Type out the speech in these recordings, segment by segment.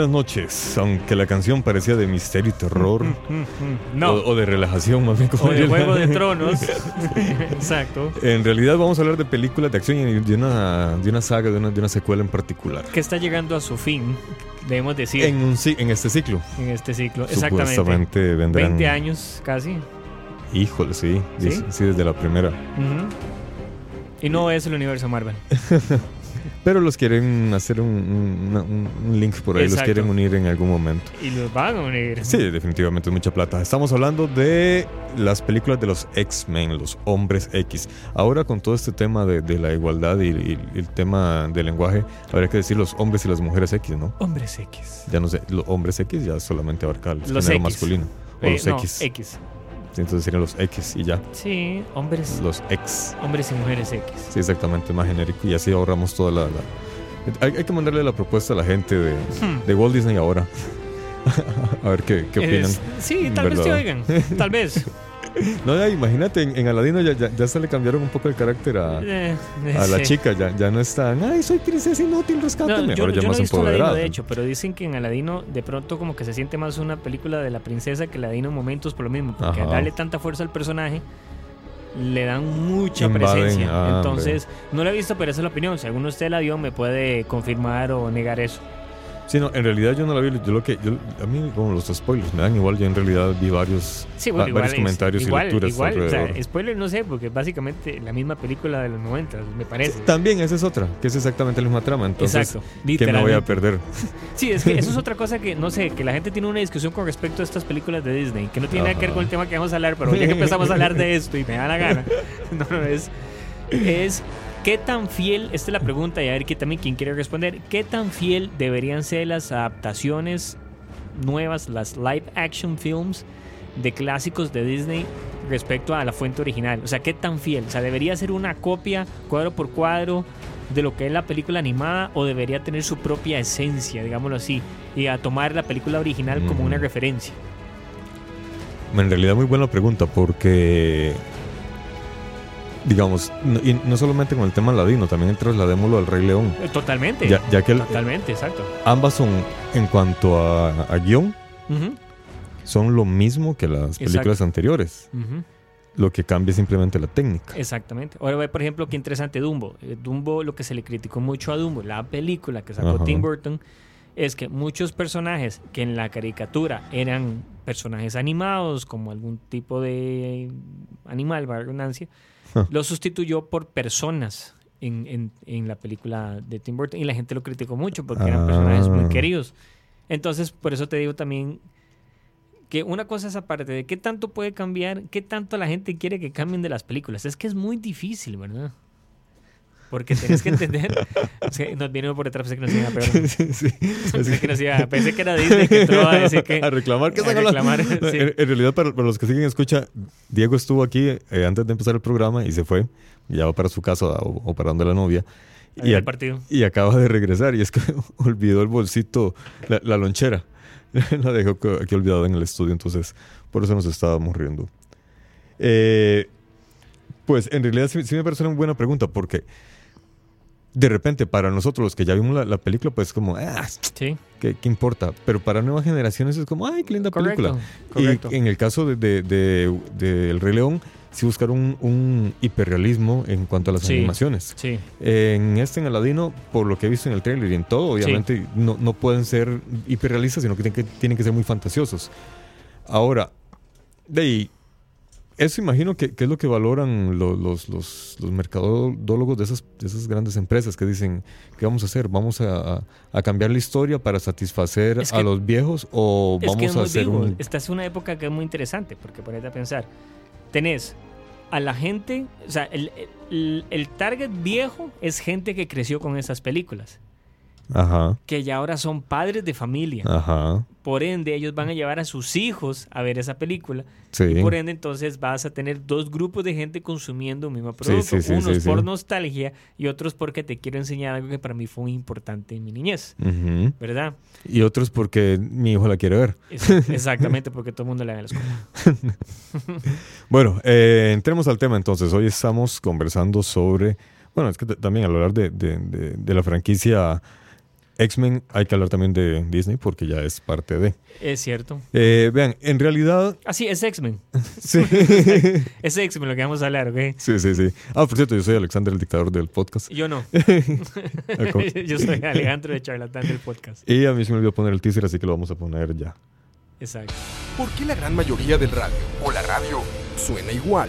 Buenas noches, aunque la canción parecía de misterio y terror. No. O, o de relajación, más bien. como O de Juego de Tronos. Exacto. En realidad vamos a hablar de películas de acción y de una, de una saga, de una, de una secuela en particular. Que está llegando a su fin, debemos decir, En, en, un, en este ciclo. este ciclo. Exactamente. Supuestamente vendrán... 20 años casi. Híjole, sí. ¿Sí? Sí, desde la primera. Ujú. Y no es el universo Marvel. Pero los quieren hacer un, link por ahí, Exacto. los quieren unir en algún momento. Y los van a unir. Sí, definitivamente es mucha plata. Estamos hablando de las películas de los X-Men, los hombres X. Ahora con todo este tema de, de la igualdad y, y el tema del lenguaje, habría que decir los hombres y las mujeres X, ¿no? Hombres X. Ya no sé, los hombres X ya solamente abarca el Los género X. masculino. O Eh, los no, X. X. Entonces serían los X y ya. Sí, hombres, Los X. hombres y mujeres X. Sí, exactamente, más genérico. Y así ahorramos toda la... la- Hay, hay que mandarle la propuesta a la gente de, Hmm. de Walt Disney ahora. a ver qué, qué opinan. Es- sí, tal vez te oigan. Tal vez. No, ya, imagínate, en, en Aladino ya, ya, ya se le cambiaron un poco el carácter a, Eh, a la sí. chica. Ya, ya no están, ay, soy princesa inútil, No, rescátame. yo, Ahora yo ya no he visto Aladino, de hecho, pero dicen que en Aladino de pronto como que se siente más una película de la princesa que Aladino en momentos por lo mismo, porque al Ajá. darle tanta fuerza al personaje le dan mucha Invaden, presencia. ah, Entonces, no la he visto, pero esa es la opinión. Si alguno de ustedes la vio, me puede confirmar o negar eso. Sí, no, en realidad yo no la vi. Yo lo que, yo, a mí, como los spoilers me dan igual, yo en realidad vi varios, Sí, va- bueno, igual varios comentarios igual, y lecturas igual, o alrededor. sea, spoiler no sé, porque es básicamente la misma película de los 90, me parece. También esa es otra, que es exactamente la misma trama. Entonces, Exacto, que me voy a perder. Sí, es que eso es otra cosa que, no sé, que la gente tiene una discusión con respecto a estas películas de Disney, que no tiene nada que ver con el tema que vamos a hablar, pero ya que empezamos a hablar de esto y me da la gana, no, no, es, es qué tan fiel, esta es la pregunta y a ver que también quién quiere responder, qué tan fiel deberían ser las adaptaciones nuevas, las live action films de clásicos de Disney respecto a la fuente original, o sea, qué tan fiel, o sea, debería ser una copia cuadro por cuadro de lo que es la película animada o debería tener su propia esencia, digámoslo así, y a tomar la película original como una Mm. referencia. En realidad muy buena pregunta porque, digamos, no, y no solamente con el tema ladino, también trasladémoslo al Rey León. Eh, Totalmente. Ya, ya que el- Totalmente, exacto. ambas son, en cuanto a, a guion, son lo mismo que las películas Exacto. anteriores. Lo que cambia es simplemente la técnica. Exactamente. Ahora ve, por ejemplo, qué interesante Dumbo. Eh, Dumbo, lo que se le criticó mucho a Dumbo, la película que sacó Ajá. Tim Burton, es que muchos personajes que en la caricatura eran personajes animados, como algún tipo de animal, la redundancia, Ah. lo sustituyó por personas en, en- en la película de Tim Burton y la gente lo criticó mucho porque eran personajes muy Ah. queridos. Entonces, por eso te digo también que una cosa es aparte de qué tanto puede cambiar, qué tanto la gente quiere que cambien de las películas. Es que es muy difícil, ¿verdad? Porque tienes que entender. es que nos viene por detrás, pensé que nos iba a pegar. Sí, sí. Pensé que, nos iba, pensé que era Disney que entró a decir que. A reclamar que a reclamar, sí. en, en realidad, para, para los que siguen escucha, Diego estuvo aquí eh, antes de empezar el programa y se fue. Ya va para su casa o, o para donde la novia. Y, partido. y acaba de regresar y es que olvidó el bolsito, la, la lonchera. la dejó aquí olvidada en el estudio, entonces por eso nos estábamos riendo. Eh, pues en realidad sí, sí me parece una buena pregunta porque de repente para nosotros los que ya vimos la, la película pues como, ah, Sí, ¿qué, qué importa? Pero para nuevas generaciones es como, ay, qué linda película. correcto. Y en el caso de, de, de- de El Rey León, sí buscaron un, un hiperrealismo en cuanto a las Sí. animaciones. Sí, En este, en Aladino, por lo que he visto en el trailer y en todo, obviamente no, no pueden ser hiperrealistas, sino que tienen que, tienen que ser muy fantasiosos. Ahora, de ahí, eso imagino que, que es lo que valoran lo- los, los, los mercadólogos de esas, de esas grandes empresas que dicen, ¿qué vamos a hacer? ¿Vamos a, a- a cambiar la historia para satisfacer Es a que- los viejos o es que vamos es a muy hacer vivo. un... Esta es una época que es muy interesante porque ponete a pensar. Tenés a la gente, o sea, el, el- el target viejo es gente que creció con esas películas, Ajá, que ya ahora son padres de familia. ajá, Por ende, ellos van a llevar a sus hijos a ver esa película. sí. Y por ende, entonces vas a tener dos grupos de gente consumiendo un mismo producto. sí, sí, Unos por nostalgia y otros porque te quiero enseñar algo que para mí fue muy importante en mi niñez. ¿Verdad? Y otros porque mi hijo la quiere ver. Es- exactamente, porque todo el mundo le da en la escuela. Bueno, eh, entremos al tema entonces. Hoy estamos conversando sobre, bueno, es que también al hablar de, de- de- de la franquicia X-Men hay que hablar también de Disney porque ya es parte de. Es cierto. Eh, vean, en realidad, Ah, sí, es X-Men. sí. Es X-Men lo que vamos a hablar, ¿ok? sí, sí, sí. Ah, por cierto, yo soy Alexander, el dictador del podcast. Yo no. Ah. Yo soy Alejandro de Charlatán del podcast. Y a mí se me olvidó poner el teaser, así que lo vamos a poner ya. Exacto. ¿Por qué la gran mayoría del radio o la radio suena igual?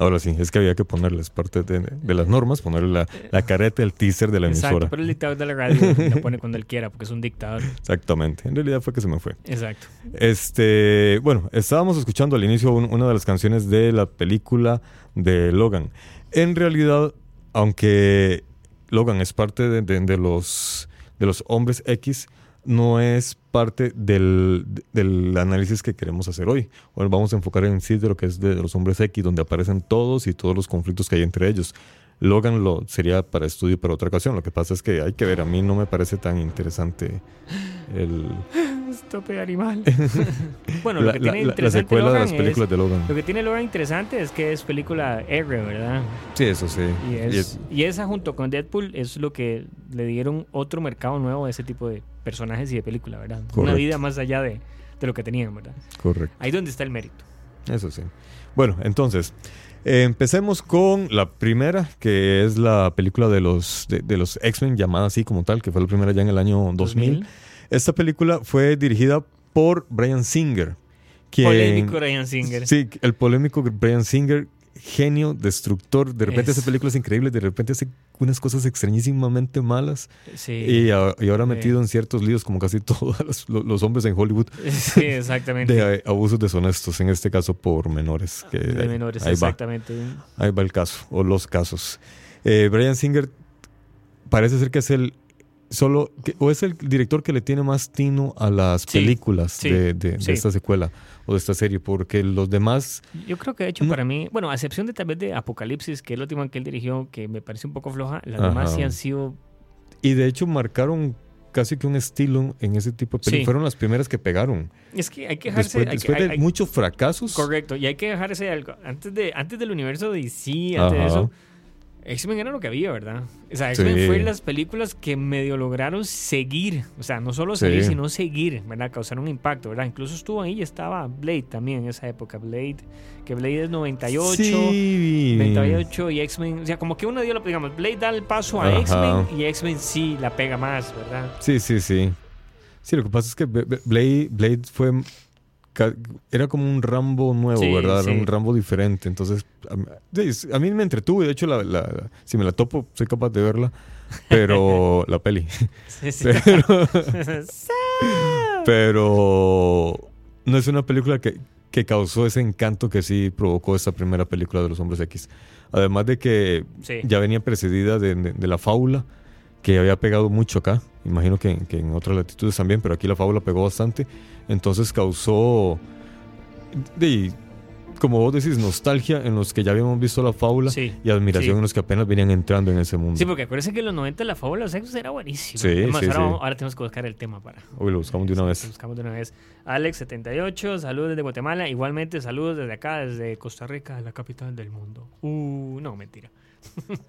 Ahora sí, es que había que ponerles parte de, de las normas, ponerle la, la careta, el teaser de la Exacto, emisora. pero el dictador de la radio lo pone cuando él quiera, porque es un dictador. Exactamente. En realidad fue que se me fue. Exacto. Este, bueno, estábamos escuchando al inicio un- una de las canciones de la película de Logan. En realidad, aunque Logan es parte de, de- de los, de los hombres X, no es parte del, del análisis que queremos hacer hoy. Hoy vamos a enfocar en sí de lo que es de los hombres X, donde aparecen todos y todos los conflictos que hay entre ellos. Logan lo sería para estudio para otra ocasión. Lo que pasa es que hay que ver, a mí no me parece tan interesante el, Estope animal. bueno, lo que la- tiene la- la interesante secuela de las películas es- de Logan. Lo que tiene Logan interesante es que es película aérea, ¿verdad? Sí, eso sí. Y, Y es- y esa junto con Deadpool es lo que le dieron otro mercado nuevo a ese tipo de personajes y de película, ¿verdad? Una vida más allá de, de lo que tenían, ¿verdad? correcto. Ahí donde está el mérito. Eso sí. Bueno, entonces, eh, empecemos con la primera, que es la película de los, de, de los X-Men, llamada así como tal, que fue la primera ya en el año 2000. Esta película fue dirigida por Brian Singer. quien- Polémico Ryan Singer. Sí, el polémico Brian Singer, genio, destructor. De repente Es- hace películas increíbles, de repente hace unas cosas extrañísimamente malas. Sí. Y, a- y ahora Sí. metido en ciertos líos, como casi todos los, los hombres en Hollywood, Sí, exactamente. de eh, abusos deshonestos, en este caso por menores. Que de ahí- menores, ahí va. exactamente. Ahí va el caso, o los casos. Eh, Brian Singer parece ser que es el solo, que- o es el director que le tiene más tino a las Sí, películas sí, de, de- esta secuela o de esta serie, porque los demás, Yo creo que de hecho No. para mí, bueno, a excepción de tal vez de Apocalipsis, que es la última que él dirigió, que me parece un poco floja, las demás sí han sido y de hecho marcaron casi que un estilo en ese tipo de películas. Sí. Fueron las primeras que pegaron. Es que hay que dejarse. Después, hay después hay- de hay- muchos fracasos. correcto, y hay que dejarse algo. Antes, de, antes del universo de DC, antes de eso, X-Men era lo que había, ¿verdad? O sea, X-Men Sí. fue las películas que medio lograron seguir. O sea, no solo Sí. sino seguir, ¿verdad? Causar un impacto, ¿verdad? Incluso estuvo ahí, estaba Blade también en esa época. Blade, que Blade es 98. Sí. 98 y X-Men, o sea, como que uno dio, digamos, Blade da el paso a. X-Men y X-Men sí la pega más, ¿verdad? Sí, sí, sí. Sí, lo que pasa es que Blade, Blade fue. Era como un Rambo nuevo, Sí, ¿verdad? sí. Un Rambo diferente. Entonces, a, mí- sí, a mí me entretuve. De hecho, la, la- la- si me la topo, soy capaz de verla. Pero. la peli. Sí, sí. Pero. pero. No es una película que, que causó ese encanto que sí provocó esta primera película de los Hombres X. Además de que Sí. ya venía precedida de, de- de la fábula, que había pegado mucho acá. Imagino que, que en otras latitudes también, pero aquí la fábula pegó bastante. Entonces causó, de, como vos decís, nostalgia en los que ya habíamos visto la fábula Sí. y admiración Sí. en los que apenas venían entrando en ese mundo. Sí, porque acuérdense que en los 90 la fábula de los sexos era buenísima. Sí, Además, sí, ahora, sí. vamos- ahora tenemos que buscar el tema para. Hoy lo buscamos de una Lo vez. buscamos de una vez. Alex78, saludos desde Guatemala. Igualmente, saludos desde acá, desde Costa Rica, la capital del mundo. Uh, no, mentira.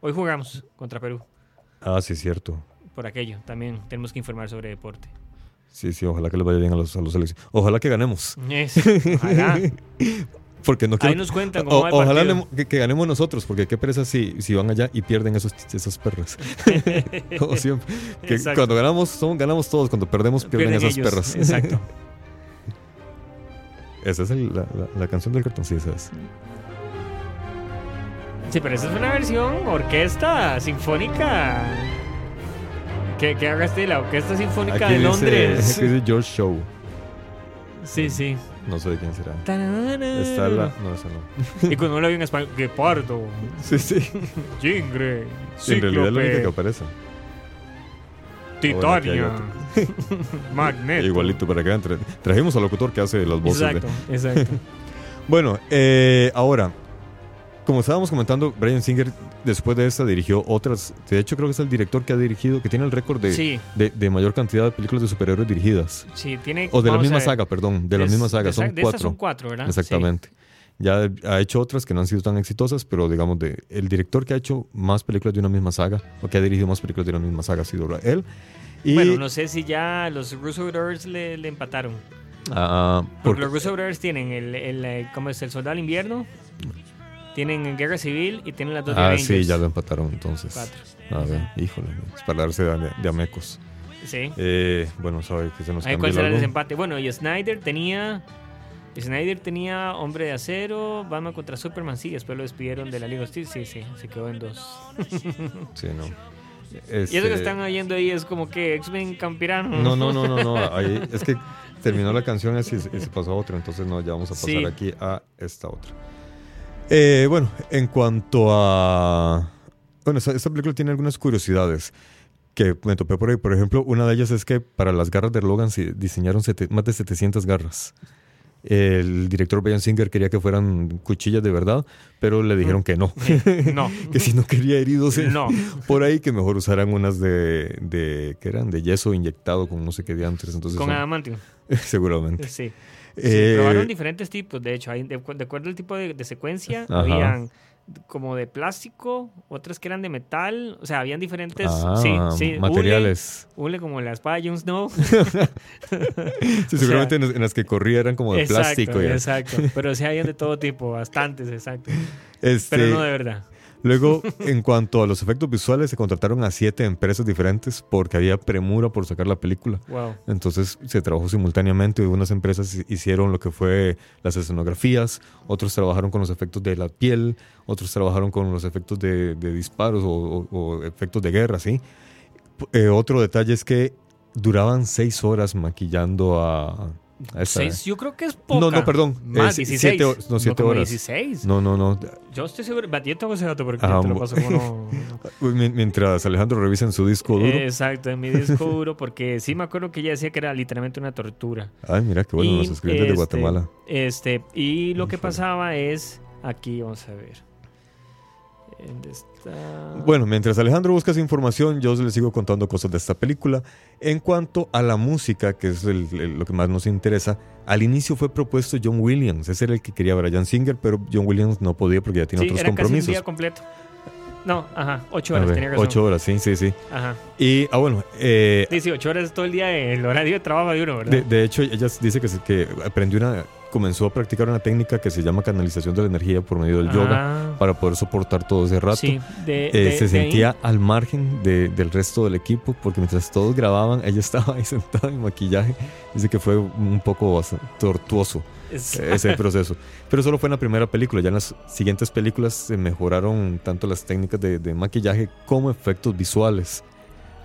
Hoy jugamos contra Perú. Ah, sí, es cierto. Por aquello, también tenemos que informar sobre deporte. Sí, sí, ojalá que les vaya bien a los, a los seleccionados. Ojalá que ganemos. Eso, ojalá. Porque no Ahí quiero... nos cuentan cómo O- va el ojalá que, que ganemos nosotros, porque qué pereza si, si van allá y pierden esos, esas perras. Como siempre. Que cuando ganamos, son, ganamos todos. Cuando perdemos, pierden, esas ellos, perras. Exacto. Esa es el- la, la- la canción del cartón, sí, esa es. Sí, pero esa es una versión orquesta sinfónica. Que, que haga este la Orquesta Sinfónica Aquí de Londres. dice George Show. Sí, sí. No sé de quién será. Está la... No, esa no. Y cuando uno lo vio en español, Guepardo, Sí, sí. Jingre, en realidad es la única que aparece. Titania, Magneto. Igualito para tra- Trajimos al locutor que hace las voces. de- Exacto, exacto. Bueno, eh, ahora, como estábamos comentando, Brian Singer después de esta dirigió otras. De hecho, creo que es el director que ha dirigido, que tiene el récord de, Sí, de, de mayor cantidad de películas de superhéroes dirigidas. sí, tiene. O de la misma saga, perdón, de la misma saga. Son de cuatro. son cuatro, ¿verdad? Exactamente. Ya ha hecho otras que no han sido tan exitosas, pero digamos, de, el director que ha hecho más películas de una misma saga, o que ha dirigido más películas de una misma saga, ha sido él. Y, Bueno, no sé si ya los Russo Brothers le, le empataron. ah, Porque porque- los Russo Brothers tienen el, el, eh, ¿cómo es? El Soldado del Invierno, tienen Guerra Civil y tienen las dos ah, sí, ya lo empataron entonces. Cuatro. A ver, híjole, es para darse de, de amecos. Sí. Eh, bueno, sabe que se nos cambió cuál será el desempate. Bueno, y Snyder tenía. Snyder tenía Hombre de Acero, Batman contra Superman, sí, después lo despidieron de la Liga Hostil, sí, sí, se quedó en dos. Sí, no. Y eso que Este, están oyendo ahí es como que X-Men Campirano. No, no, no, no, no. ahí- es que terminó la canción y se y se pasó a otra, entonces no, ya vamos a pasar Sí. aquí a esta otra. Eh, bueno, en cuanto a... Bueno, esta, esta película tiene algunas curiosidades que me topé por ahí. Por ejemplo, una de ellas es que para las garras de Logan se diseñaron sete- más de 700 garras. El director Brian Singer quería que fueran cuchillas de verdad, pero le dijeron que no. No. que si no quería heridos en- No. por ahí, que mejor usaran unas de, de ¿qué eran? De yeso inyectado con no sé qué diantres. Entonces Con Adamantium. seguramente. Sí. Sí, Eh, probaron diferentes tipos, de hecho, hay- de, de acuerdo al tipo de, de secuencia, Ajá. habían como de plástico, otras que eran de metal, o sea, habían diferentes ah, sí, sí, materiales. Hule, como la espada Jon Snow. Sí, seguramente en, las- en las que corría eran como de exacto, plástico. ya. exacto. Pero sí habían de todo tipo, bastantes, exacto. Este, Pero no de verdad. Luego, en cuanto a los efectos visuales, se contrataron a siete empresas diferentes porque había premura por sacar la película. Wow. Entonces se trabajó simultáneamente. Unas empresas hi- hicieron lo que fue las escenografías, otros trabajaron con los efectos de la piel, otros trabajaron con los efectos de, de disparos o, o- o efectos de guerra, ¿sí? Eh, otro detalle es que duraban seis horas maquillando a, Seis, yo creo que es poca. No, no, perdón. Más, Eh, 16. siete hor- no, siete como horas. 16. No, no, no. Yo estoy seguro. va, Yo tengo ese dato porque Ajá, te lo paso como no. Mientras Alejandro revisa en su disco duro. Exacto, en mi disco duro, porque sí me acuerdo que ella decía que era literalmente una tortura. Ay, mira qué bueno, Y, nos escriben desde este, Guatemala. Este, y lo que pasaba es, aquí vamos a ver. Bueno, mientras Alejandro busca esa información, yo les sigo contando cosas de esta película. En cuanto a la música, que es el- el- lo que más nos interesa, al inicio fue propuesto John Williams. Ese era el que quería Brian Singer, pero John Williams no podía porque ya tiene Sí, otros era casi un compromisos. día completo. No, ajá, ocho horas, ver, tenía razón. ocho horas, sí, sí, sí. Ajá. Y, ah, bueno, eh, Sí, sí, ocho horas es todo el día el horario de trabajo de uno, ¿verdad? de, de hecho, ella dice que aprendió una, comenzó a practicar una técnica que se llama canalización de la energía por medio del yoga Ah, para poder soportar todo ese rato. Sí, de, Eh, de- se de ahí- sentía al margen de- del resto del equipo porque mientras todos grababan, ella estaba ahí sentada en maquillaje. Dice que fue un poco tortuoso es- eh, ese proceso. Pero solo fue en la primera película. Ya en las siguientes películas se mejoraron tanto las técnicas de maquillaje como efectos visuales.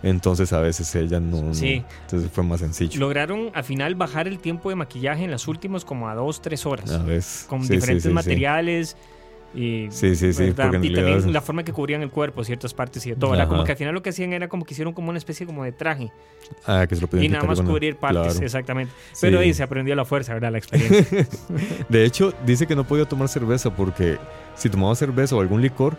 Entonces a veces ella no... no- Sí. entonces fue más sencillo. lograron al final bajar el tiempo de maquillaje en las últimas como a dos, tres horas. A veces. con Sí, diferentes sí, sí. materiales. Y, Sí, sí, sí, porque y también realidad- la forma que cubrían el cuerpo, ciertas partes y de todo. ¿verdad? Como que al final lo que hacían era como que hicieron como una especie como de traje. Ah, que se lo podían Y nada más cubrir partes, claro. exactamente. Pero Sí. ahí se aprendió la fuerza, ¿verdad? La experiencia. De hecho, dice que no podía tomar cerveza porque si tomaba cerveza o algún licor,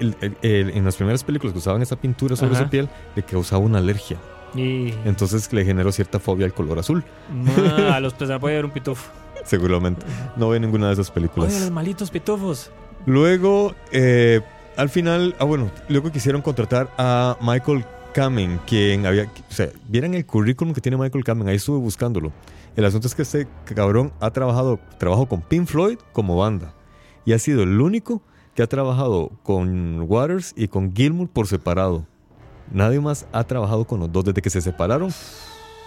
el- el- el- en las primeras películas que usaban esa pintura sobre Ajá. su piel, le causaba una alergia. y Entonces le generó cierta fobia al color azul. a los pesados puede haber un pitufo. Seguramente. No ve ninguna de esas Oye, películas. los malitos pitufos. Luego, eh, al final, ah, bueno, luego quisieron contratar a Michael Kamen, quien había. O sea, vieran el currículum que tiene Michael Kamen, ahí estuve buscándolo. El asunto es que este cabrón ha trabajado, trabajó con Pink Floyd como banda. Y ha sido el único que ha trabajado con Waters y con Gilmour por separado. Nadie más ha trabajado con los dos desde que se separaron.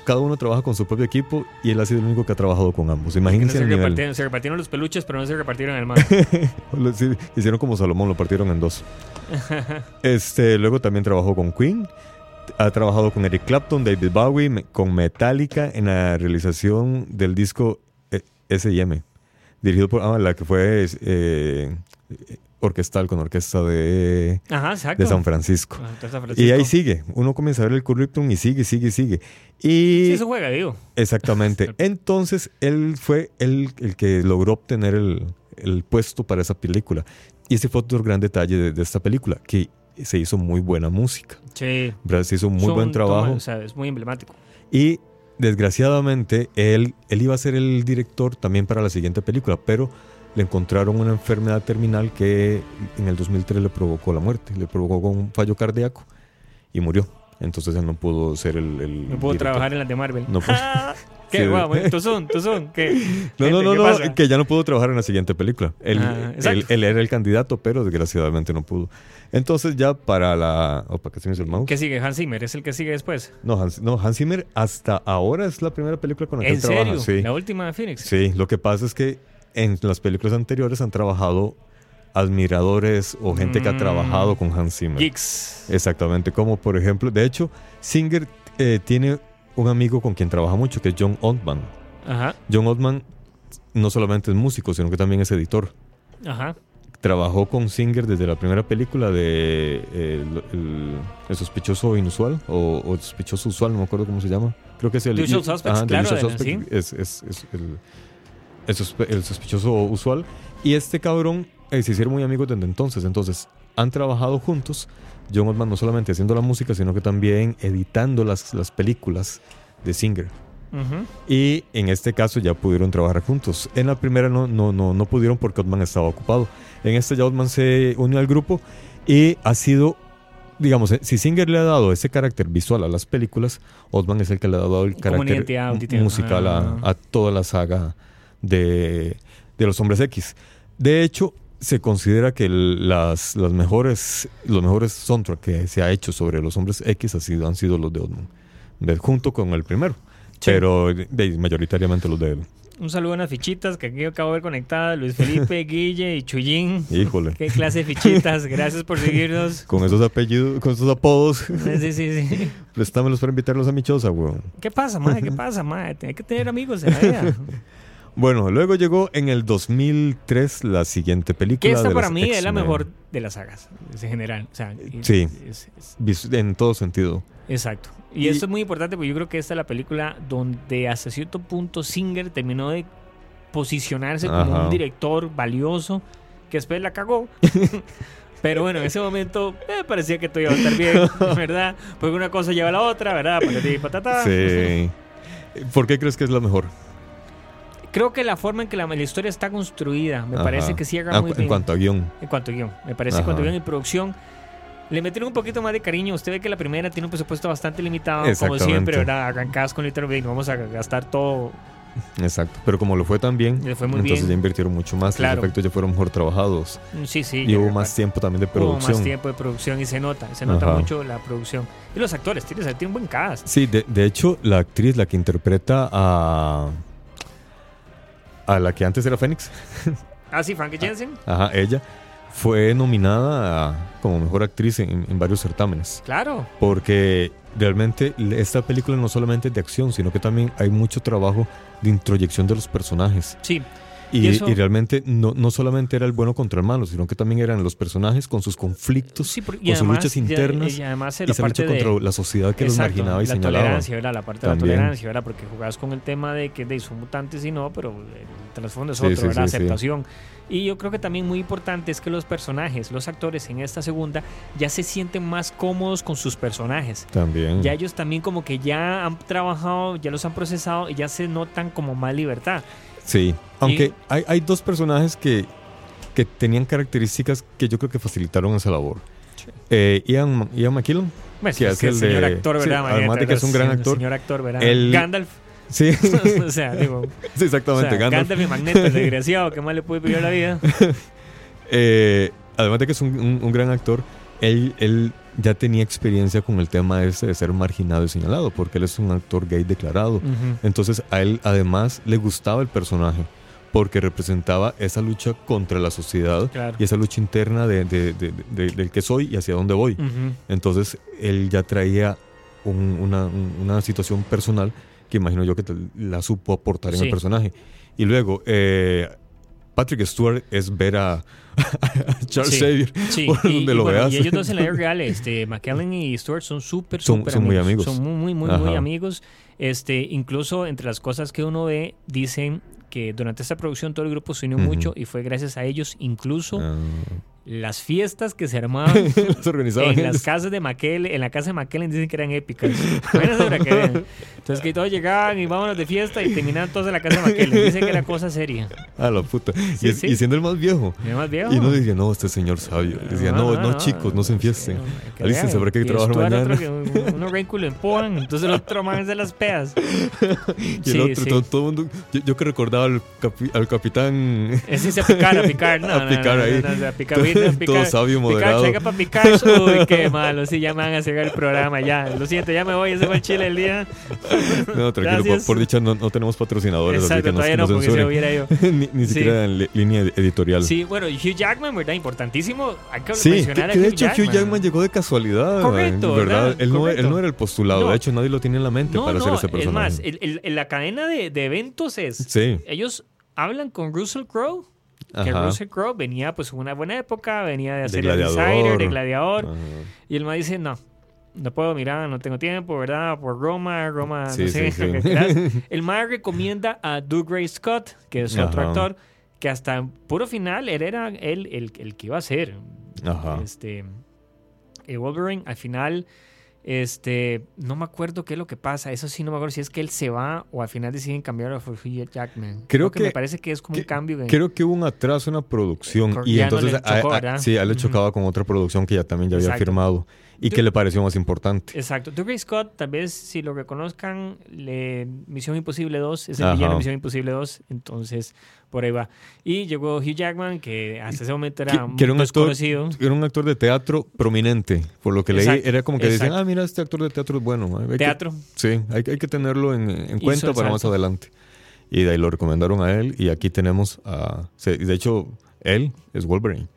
Cada uno trabaja con su propio equipo y él ha sido el único que ha trabajado con ambos. Que no Imagínense se, repartieron, se repartieron los peluches, pero no se repartieron el mando. Hicieron como Salomón, lo partieron en dos. Este, luego también trabajó con Queen. Ha trabajado con Eric Clapton, David Bowie, con Metallica en la realización del disco eh, S&M. Dirigido por ah, la que fue eh, orquestal con orquesta de, Ajá, de San Francisco. San Y Francisco. ahí sigue. Uno comienza a ver el currículum y sigue, sigue, sigue. Y Sí, eso juega, digo. Exactamente. Entonces, él fue el, el que logró obtener el, el puesto para esa película. Y ese fue otro gran detalle de, de esta película, que se hizo muy buena música. Sí. ¿verdad? Se hizo muy Son buen trabajo. toma- o sea, es muy emblemático. Y desgraciadamente, él, él iba a ser el director también para la siguiente película, pero le encontraron una enfermedad terminal que en el 2003 le provocó la muerte. Le provocó un fallo cardíaco y murió. Entonces él no pudo ser el... el No director. trabajar en las de Marvel. No puedo. ¿Qué? Guau, tú son, tú son. ¿Qué? No, no, no, que ya no pudo trabajar en la siguiente película. Él, Ah, él, él era el candidato, pero desgraciadamente no pudo. Entonces ya para la... Opa, ¿qué se me hizo el mouse? ¿Qué sigue? Hans Zimmer es el que sigue después. No, Hans, no, Hans Zimmer hasta ahora es la primera película con la que ¿En él trabaja. serio? Sí. La última de Phoenix. sí, lo que pasa es que en las películas anteriores han trabajado admiradores o gente que ha Mm. trabajado con Hans Zimmer. Geeks. Exactamente, como por ejemplo, de hecho, Singer eh, tiene un amigo con quien trabaja mucho, que es John Oldman. Ajá, John Oldman no solamente es músico, sino que también es editor. ajá. Trabajó con Singer desde la primera película de eh, el, el- el sospechoso inusual o, o sospechoso usual, no me acuerdo cómo se llama. Creo que es el Usual Suspects, The claro, Usual de- Suspects es, es- es el, el sospe- el sospechoso usual. Y este cabrón eh, se hicieron muy amigos desde entonces. Entonces han trabajado juntos. John Oldman no solamente haciendo la música, sino que también editando las, las películas de Singer. Ujú. Y en este caso ya pudieron trabajar juntos. En la primera no, no, no, no pudieron porque Oldman estaba ocupado. En esta ya Oldman se unió al grupo y ha sido, digamos, eh, si Singer le ha dado ese carácter visual a las películas, Oldman es el que le ha dado el carácter musical a, Ah. a toda la saga de, de los hombres X. De hecho, se considera que las, las mejores, los mejores soundtrack que se ha hecho sobre los hombres X ha sido, han sido los de Oldman, de- junto con el primero. Sí. Pero de- mayoritariamente los de él. Un saludo a unas fichitas que aquí acabo de ver conectadas. Luis Felipe, Guille y Chuyín. Híjole. ¿Qué clase de fichitas? Gracias por seguirnos. Con esos apellidos, con esos apodos, Sí, sí, sí. prestámelos para invitarlos a mi choza, weón. ¿Qué pasa, madre? ¿Qué pasa, madre? Hay que tener amigos en la vida. Bueno, luego llegó en el 2003 la siguiente película. Que esta de para mí es la mejor de las sagas, en general. O sea, y- Sí. es- es- En todo sentido. exacto. Y, Y- esto es muy importante porque yo creo que esta es la película donde hasta cierto punto Singer terminó de posicionarse como Ajá. un director valioso que después la cagó. Pero bueno, en ese momento eh, parecía que todo iba a estar bien, ¿verdad? Porque una cosa lleva a la otra, ¿verdad? Patatí, patatá. Sí. ¿Por qué crees que es la mejor? Creo que la forma en que la, la historia está construida, me Ajá. parece que cierra Ah, muy en bien. cuanto a guion. En cuanto a guion. Me parece en cuanto a guion y producción. Le metieron un poquito más de cariño. Usted ve que la primera tiene un presupuesto bastante limitado, como siempre, ¿verdad? Arrancadas con Little Big, vamos a gastar todo. Exacto. Pero como lo fue tan bien, Le fue muy entonces bien. ya invirtieron mucho más. Claro. Los efectos ya fueron mejor trabajados. Sí, sí. y hubo más tiempo también de Hubo producción. más tiempo de producción y se nota. Se nota Ajá. mucho la producción. Y los actores, tiene, tiene un buen cast. Sí, de, de hecho, la actriz, la que interpreta a. a la que antes era Fénix, Ah, sí, Frankie Jensen. ajá, ella, fue nominada a- como mejor actriz en, en varios certámenes. Claro. Porque realmente esta película no solamente es de acción, sino que también hay mucho trabajo de introyección de los personajes. Sí. Y, Y eso- y realmente no, no solamente era el bueno contra el malo, sino que también eran los personajes con sus conflictos, Sí, por- y con sus además- luchas y- internas Y, además y la esa lucha de, contra la sociedad que los Exacto, marginaba y la señalaba. tolerancia, ¿verdad? La parte de la También. tolerancia, ¿verdad? Porque jugás con el tema de que de, son mutantes y no, pero el trasfondo es Sí, otro, sí, ¿verdad? Aceptación. Y yo creo que también muy importante es que los personajes, los actores en esta segunda, ya se sienten más cómodos con sus personajes. También. Ya ellos también como que ya han trabajado, ya los han procesado y ya se notan como más libertad. Sí, aunque Y- hay, hay dos personajes que, que tenían características que yo creo que facilitaron esa labor. Sí. Eh, Ian, Ian McKellen, Bueno, Que es hace el el señor de- actor, sí, ¿verdad? además de que es un gran El actor, señor actor, ¿verdad? el- Gandalf. sí, o sea, digo, sí, exactamente, o sea, Gandalf. Gandalf y Magneto, el desgraciado, ¿qué más le puede pedir a la vida? Eh, además de que es un, un- un gran actor, él, él ya tenía experiencia con el tema ese de ser marginado y señalado, porque él es un actor gay declarado. Entonces a él además le gustaba el personaje, porque representaba esa lucha contra la sociedad Claro. y esa lucha interna de, de- de- de- del que soy y hacia dónde voy. Entonces él ya traía un- una, un- una situación personal que imagino yo que la supo aportar en el personaje. Y luego, eh, Patrick Stewart es ver a, a Charles Sí. Xavier Sí, por y, donde y lo bueno, veas. y ellos dos en la vida real, este, McKellen y Stewart son súper, Son- súper son muy amigos. Son muy, muy, muy, muy Ajá. amigos. Este, incluso entre las cosas que uno ve, dicen que durante esta producción todo el grupo se unió mucho y fue gracias a ellos, incluso Ah, las fiestas que se armaban los organizaban en las ellos. casas de McKellen, en la casa de McKellen dicen que eran épicas. Para que vean. Entonces que todos llegaban y vámonos de fiesta y terminaban todos en la casa de McKellen. Dicen que era cosa seria. A la puta. Sí, y, sí. y siendo el más viejo. ¿Y más viejo? Y no decía, no, este señor sabio. Decía, no, no, chicos, no se enfiesten. que Alístense, habrá que Y trabajar Stuart mañana. que uno- culo empujan, entonces el otro man es de las peas. Y el Sí, otro, todo, todo el mundo. Yo, yo que recordaba al, capi- al capitán. Ese sí a picar, a picar, no, A no, picar no, ahí. no, no, a picar, a Todo picar, sabio, picar, moderado. traiga para picar, uy, qué malo, sí, ya me van a cerrar el programa, ya, lo siento, ya me voy, ese fue el chile del día. No, tranquilo, por, por dicha no, no tenemos patrocinadores, así Exacto, que no, todavía que no, porque se hubiera ido. ni, ni Sí. siquiera en línea editorial. Sí, bueno, Hugh Jackman, ¿verdad? Importantísimo, hay que Sí, que, mencionar a que de Hugh hecho Jackman. Hugh Jackman llegó de casualidad. Correcto, ¿verdad? ¿verdad? Él, no, Correcto. él no era el postulado, No. de hecho nadie lo tiene en la mente No, para no, hacer ese es personaje. más, el- el- el- la cadena de, de eventos es, sí, ellos hablan con Russell Crowe, que ajá. Russell Crowe venía pues en una buena época, venía de De hacer el. Insider, de Gladiador, Ajá. y el man dice, no, no puedo mirar, no tengo tiempo, ¿verdad? Por Roma, Roma, Sí, no sé, sí, sí. lo que quieras. El man recomienda a Dougray Scott, que es otro Ajá. actor, que hasta en puro final él era él, el, el que iba a ser este Wolverine. Al final, este, no me acuerdo qué es lo que pasa. Eso sí, no me acuerdo si es que él se va o al final deciden cambiarlo por Hugh Jackman. Creo que, que- me parece que es como un que- cambio. en- Creo que hubo un atraso en la producción y ya no entonces le chocó, a- a- sí, a él le chocaba con otra producción que ya también ya había Exacto. firmado y que le pareció más importante. Exacto. Dougray Scott, tal vez si lo reconozcan, le, Misión Imposible 2, es el Ajá. villano de Misión Imposible 2, entonces por ahí va. Y llegó Hugh Jackman, que hasta ese momento era Que- que era un actor- desconocido. Era un actor de teatro prominente, por lo que leí, era como que decían, exacto. ah, mira, este actor de teatro es bueno. hay que- Teatro. sí, hay, que- hay que tenerlo en, cuenta para más adelante. Y de ahí lo recomendaron a él y aquí tenemos a... de hecho, él es Wolverine,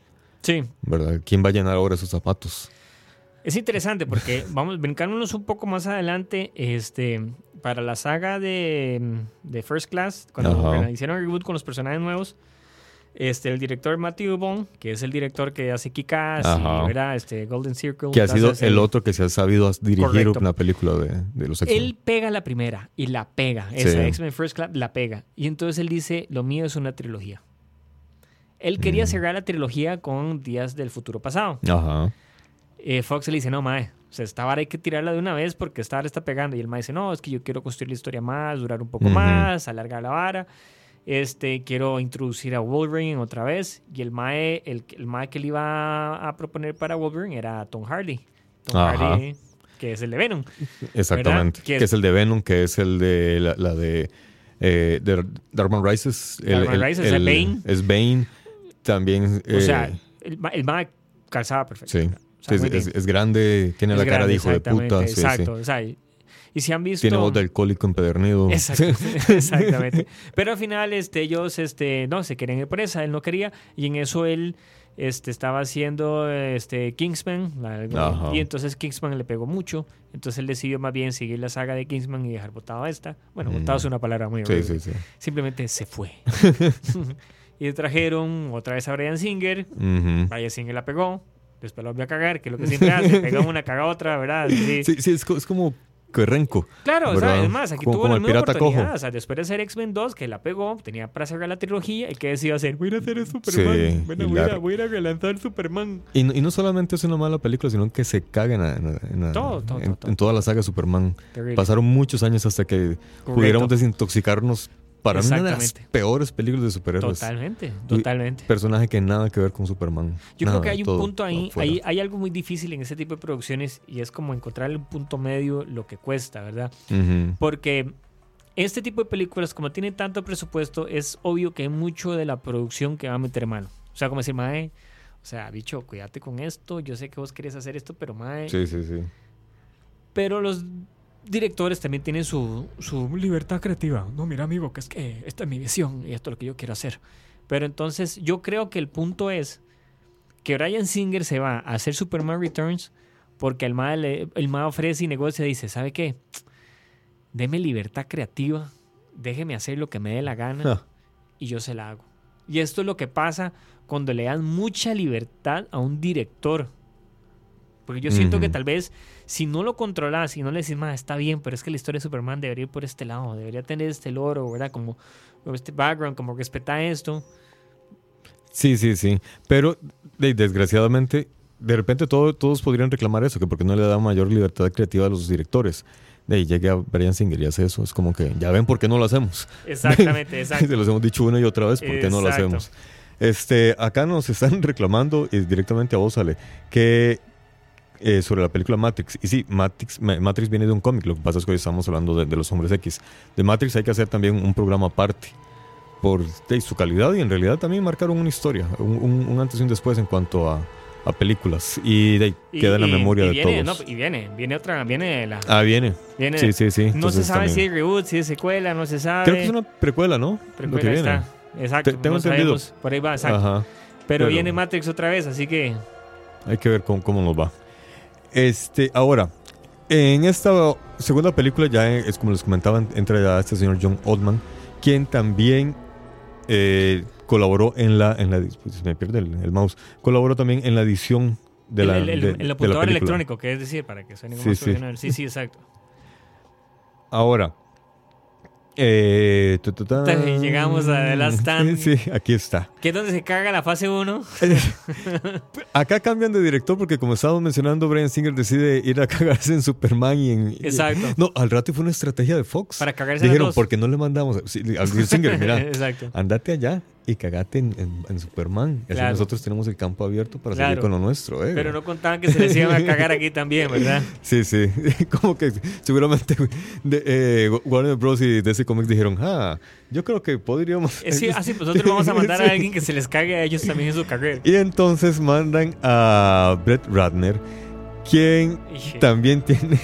Sí. ¿verdad? ¿Quién va a llenar ahora esos zapatos? Es interesante porque vamos brincándonos un poco más adelante, este, para la saga de, de First Class, cuando Ajá. bueno, hicieron el reboot con los personajes nuevos, este, el director Matthew Vaughn, que es el director que hace Ajá. ¿verdad? Este, Golden Circle, Que ha sido el otro que se ha sabido dirigir una película de, de los X-Men. Él pega la primera y la pega. Esa Sí. X-Men First Class la pega. Y entonces él dice, lo mío es una trilogía. Él quería Mm. cerrar la trilogía con Días del Futuro Pasado. Ajá. Eh, Fox le dice, no, mae, o sea, esta vara hay que tirarla de una vez porque esta vara está pegando. Y el mae dice, no, es que yo quiero construir la historia más, durar un poco más, alargar la vara. Este, quiero introducir a Wolverine otra vez. Y el mae, el, el mae que le iba a proponer para Wolverine era Tom Hardy. Tom Ajá. Hardy, que es el de Venom. Exactamente. Que Que es, el de Venom, que es el de la, la de, eh, de Darman Rises. El, el- Rises, es el- Bane. Es Bane. También. O sea, eh, el mae calzaba perfecto. sí. Sea, Sí, es, grande, tiene Es la cara grande, de hijo de puta. sí, sí. Exacto. O sea, y, y si han visto... Tiene voz de alcohólico empedernido. Exacto, exactamente. Pero al final este, ellos este, no se querían ir por esa, él no quería, y en eso él este, estaba haciendo este, Kingsman, la- y entonces Kingsman le pegó mucho, entonces él decidió más bien seguir la saga de Kingsman y dejar botado esta. Bueno, Mm. botado es una palabra muy Sí, sí, sí. Simplemente se fue. y trajeron otra vez a Brian Singer. Brian Singer la pegó, después la volvió a cagar, que es lo que siempre hace, pega una, caga otra, ¿verdad? Sí. Sí, sí, es, es como Correnco. Claro, o ¿verdad? sea, es más, aquí Como- tuvo como la el misma oportunidad. cojo. O sea, después de hacer X-Men 2, que la pegó, tenía para cerrar la trilogía, ¿y qué decidió hacer? Voy a ir a hacer el Superman. Sí, bueno, voy, a, voy a relanzar Superman. Y, no- y no solamente es una mala película, sino que se caga en, en en la- Todo, todo, en- todo, en toda la saga de Superman. Terrible. Pasaron muchos años hasta que pudiéramos desintoxicarnos para mí una de las peores películas de superhéroes. Totalmente, totalmente. Personaje que nada que ver con Superman. Yo Nada, creo que hay un punto ahí, hay, algo muy difícil en ese tipo de producciones y es como encontrarle un punto medio lo que cuesta, ¿verdad? Porque este tipo de películas, como tienen tanto presupuesto, es obvio que hay mucho de la producción que va a meter mano. O sea, como decir, mae, o sea, bicho, cuídate con esto, yo sé que vos querés hacer esto, pero mae... Sí, sí, sí. Pero los directores también tienen su, su libertad creativa. No, mira, amigo, que es que esta es mi visión y esto es lo que yo quiero hacer. Pero entonces yo creo que el punto es que Brian Singer se va a hacer Superman Returns porque el le- el MAE ofrece y negocia y dice, ¿sabe qué? Deme libertad creativa, déjeme hacer lo que me dé la gana y yo se la hago. Y esto es lo que pasa cuando le dan mucha libertad a un director. Porque yo siento que tal vez si no lo controlas y no le decís, más está bien, pero es que la historia de Superman debería ir por este lado, debería tener este loro, ¿verdad? Como, este background, como respeta esto. Sí, sí, sí. Pero de- desgraciadamente, de repente todo- todos podrían reclamar eso, que porque no le da mayor libertad creativa a los directores. De ahí llega Brian Singer y hace eso. Es como que, ya ven por qué no lo hacemos. Exactamente, exacto. Se los hemos dicho una y otra vez, ¿por qué no lo hacemos? Este, acá nos están reclamando y directamente a vos, Ale, que eh, sobre la película Matrix. Y sí, Matrix, Ma- Matrix viene de un cómic. Lo que pasa es que hoy estamos hablando de, de los hombres X. De Matrix hay que hacer también un programa aparte por de, su calidad y en realidad también marcaron una historia, un, un- un antes y un después en cuanto a, a películas. Y de ahí Y- queda en la y- memoria y de viene, todos. no, y viene, viene otra, viene la... Ah, viene. viene, Sí, sí, sí. No se Entonces sabe si también- es reboot, si es secuela, no se sabe. Creo que es una precuela, ¿no? Precuela, Lo que viene. está. Exacto, Te- tengo no entendido. sabemos, por ahí va, exacto. Ajá. Pero, Pero- viene Matrix otra vez, así que Hay que ver cómo, cómo nos va. Este, ahora, en esta segunda película ya es como les comentaba, entra ya este señor John Oldman, quien también eh, colaboró en la, en la, pues, me pierde el, el mouse, colaboró también en la edición de el, la, el, el- de- el de la apuntador electrónico, que es decir, para que suene Sí, como sí. profesional. Sí, sí, exacto. Ahora, eh, tu, tu, llegamos a The Last Stand. Sí, sí, aquí está. Que es donde se caga la fase 1. Acá cambian de director porque como estábamos mencionando, Brian Singer decide ir a cagarse en Superman y en... Exacto. no, al rato fue una estrategia de Fox. Para cagarse en Dijeron, dos. ¿por qué no le mandamos? Sí, al Brian Singer, mira, Exacto. andate allá y cagate en, en- en Superman. Así nosotros tenemos el campo abierto para Claro. seguir con lo nuestro. ¿eh? Pero no contaban que se les iban a cagar aquí también, ¿verdad? Sí, sí. Como que seguramente de, eh, Warner Bros. y DC Comics dijeron, ah, yo creo que podríamos... Es que, así, pues nosotros vamos a mandar a alguien que se les cague a ellos también en su carrera. Y entonces mandan a Brett Ratner, quien también tiene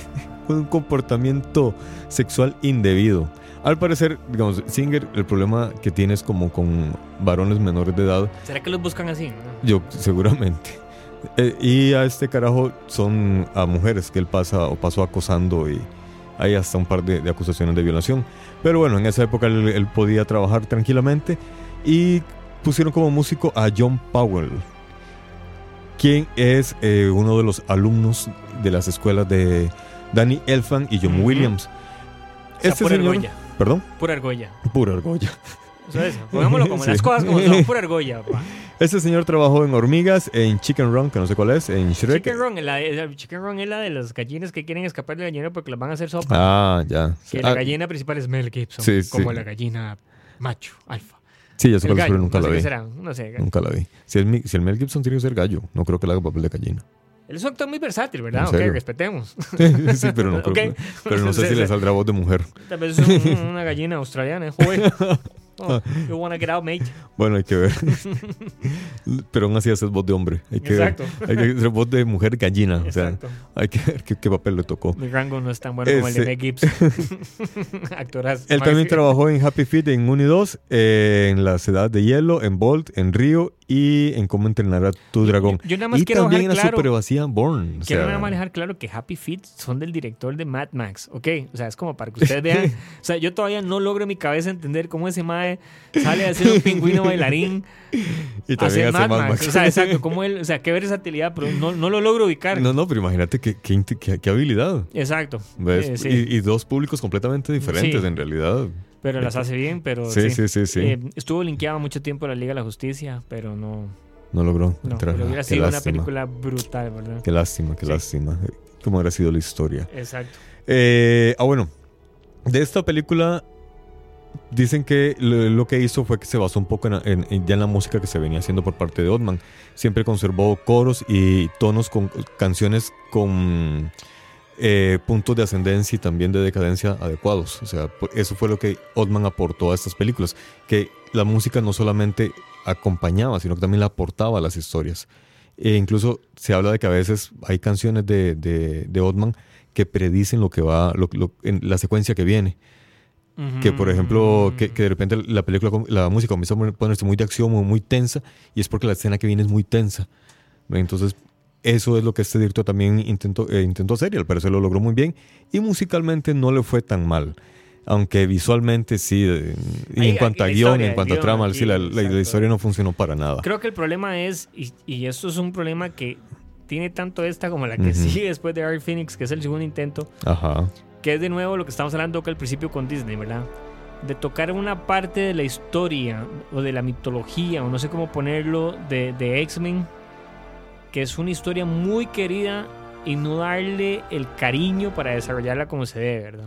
un comportamiento sexual indebido. Al parecer, digamos, Singer, el problema que tiene es como con varones menores de edad, ¿Será que los buscan así? no? yo seguramente. Eh, y a este carajo son a mujeres que él pasa o pasó acosando y hay hasta un par de, de acusaciones de violación. Pero bueno, en esa época él, él podía trabajar tranquilamente y pusieron como músico a John Powell, quien es eh, uno de los alumnos de las escuelas de Danny Elfman y John. Williams. Este señor. Perdón, Pura argolla. pura argolla. Eso es. Pongámoslo como Sí. las cosas como son, pura argolla. pa. Este señor trabajó en Hormigas, en Chicken Run, que no sé cuál es, en Shrek. Chicken Run, la, chicken run es la de las gallinas que quieren escapar del gallinero porque las van a hacer sopa. Ah, ya. que Ah, la gallina principal es Mel Gibson, Sí, sí. como la gallina macho, alfa. sí, ya sé cuál es, nunca no sé la qué vi. será, no sé. Nunca la vi. Si si el Mel Gibson tiene que ser gallo, no creo que le haga papel de gallina. Es un actor muy versátil, ¿verdad? ¿En Ok, respetemos. sí, pero no, creo Ok. que- pero no sé si le saldrá voz de mujer. Tal vez es un- una gallina australiana, ¿eh? joder. Oh, you wanna get out, mate. Bueno, hay que ver. pero aún así hace voz de hombre. Hay que Exacto. ver. Hay que hacer voz de mujer gallina. O sea, Exacto. hay que ver qué, qué papel le tocó. Mi rango no es tan bueno como el de Ese- Mel Gibson. Actoras. Él también trabajó en Happy Feet, en Uni 2, eh, en La Ciudad de Hielo, en Bolt, en Río y en Cómo entrenar a tu dragón. Yo nada más y quiero también en la super vacía Born. o Quiero sea, nada más dejar claro que Happy Feet son del director de Mad Max, ¿ok? O sea, es como para que ustedes vean. O sea, yo todavía no logro en mi cabeza entender cómo ese mae sale a ser un pingüino bailarín y también hace Mad Mad Max. Max. O sea, exacto, cómo él, o sea, qué versatilidad, pero no, no lo logro ubicar. No, no, pero imagínate qué, qué, inte- qué- qué habilidad. Exacto. ¿ves? Eh, sí, y, y dos públicos completamente diferentes Sí. en realidad. Pero las hace bien, pero Sí, sí. sí, sí. Eh, estuvo linkeado mucho tiempo a la Liga de la Justicia, pero no, no logró no. entrar. Pero hubiera sido una película brutal, ¿verdad? Qué lástima, qué Sí. lástima. ¿Cómo hubiera sido la historia? Exacto. Eh, ah, bueno. De esta película dicen que lo, que hizo fue que se basó un poco en, en- en- ya en la música que se venía haciendo por parte de Ottman. Siempre conservó coros y tonos con canciones con eh, puntos de ascendencia y también de decadencia adecuados. O sea, eso fue lo que Ottman aportó a estas películas. Que la música no solamente acompañaba, sino que también la aportaba a las historias. E incluso se habla de que a veces hay canciones de, de, de Ottman que predicen lo que va, en la secuencia que viene. Que por ejemplo, que, de repente la película, la música comienza a poner- ponerse muy de acción, muy, muy tensa, y es porque la escena que viene es muy tensa. Entonces, eso es lo que este director también intentó, eh, intentó hacer, y al parecer lo logró muy bien. Y musicalmente no le fue tan mal. Aunque visualmente sí, eh, y Ahí- en cuanto a guion, historia, en cuanto a trama, sí, la, historia no funcionó para nada. Creo que el problema es, y, y esto es un problema que tiene tanto esta como la que Ujú. sigue después de Art Phoenix, que es el segundo intento, Ajá. que es de nuevo lo que estamos hablando que al principio con Disney, ¿verdad? De tocar una parte de la historia o de la mitología, o no sé cómo ponerlo, de, de X-Men, que es una historia muy querida y no darle el cariño para desarrollarla como se debe, ¿verdad?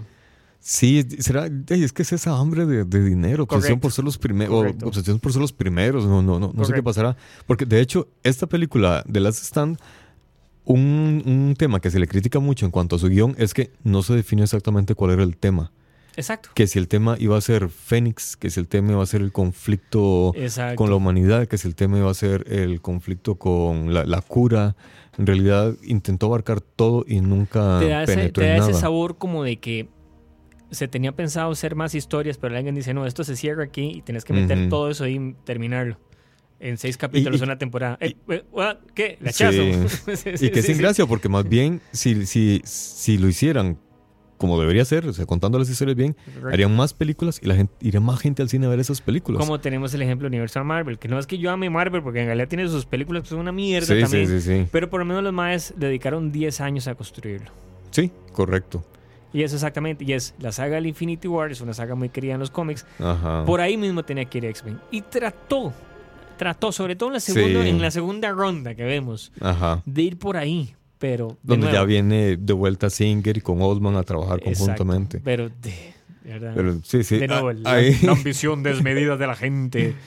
Sí, será, es que es esa hambre de, de dinero, obsesión por ser los primeros, obsesión por ser los primeros, no, no, no, no sé qué pasará. Porque de hecho, esta película de Last Stand, un, un tema que se le critica mucho en cuanto a su guion es que no se define exactamente cuál era el tema. Exacto. Que si el tema iba a ser Fénix, que si el tema iba a ser el conflicto Exacto. con la humanidad, que si el tema iba a ser el conflicto con la, la cura. En realidad intentó abarcar todo y nunca te da, ese, penetró te da en ese nada. sabor como de que se tenía pensado hacer más historias, pero alguien dice, no, esto se cierra aquí y tienes que meter Ujú. todo eso y terminarlo. En seis capítulos y- una temporada. y- Eh, eh? ¿Qué? Sí. ¿Lachazo? Sí, Y sí, que sí, sin sí. gracia, porque más bien, si, si, si lo hicieran como debería ser, o sea, contando las historias bien, Correcto. harían más películas y la gente iría más gente al cine a ver esas películas. Como tenemos el ejemplo Universal Marvel, que no es que yo ame Marvel, porque en realidad tiene sus películas que son una mierda sí, también. sí, sí, sí. Pero por lo menos los maes dedicaron 10 años a construirlo. Sí, correcto. Y eso exactamente. Y es la saga del Infinity War, es una saga muy querida en los cómics. Ajá. Por ahí mismo tenía que ir X-Men. Y trató, trató, sobre todo en la, segunda, Sí. en la segunda ronda que vemos, Ajá. de ir por ahí. Pero. de Donde ya nuevo, viene de vuelta Singer y con Oldman a trabajar exacto, conjuntamente. Pero, de, de verdad. Pero sí, sí. de nuevo, ah, la, ahí- la ambición desmedida de la gente.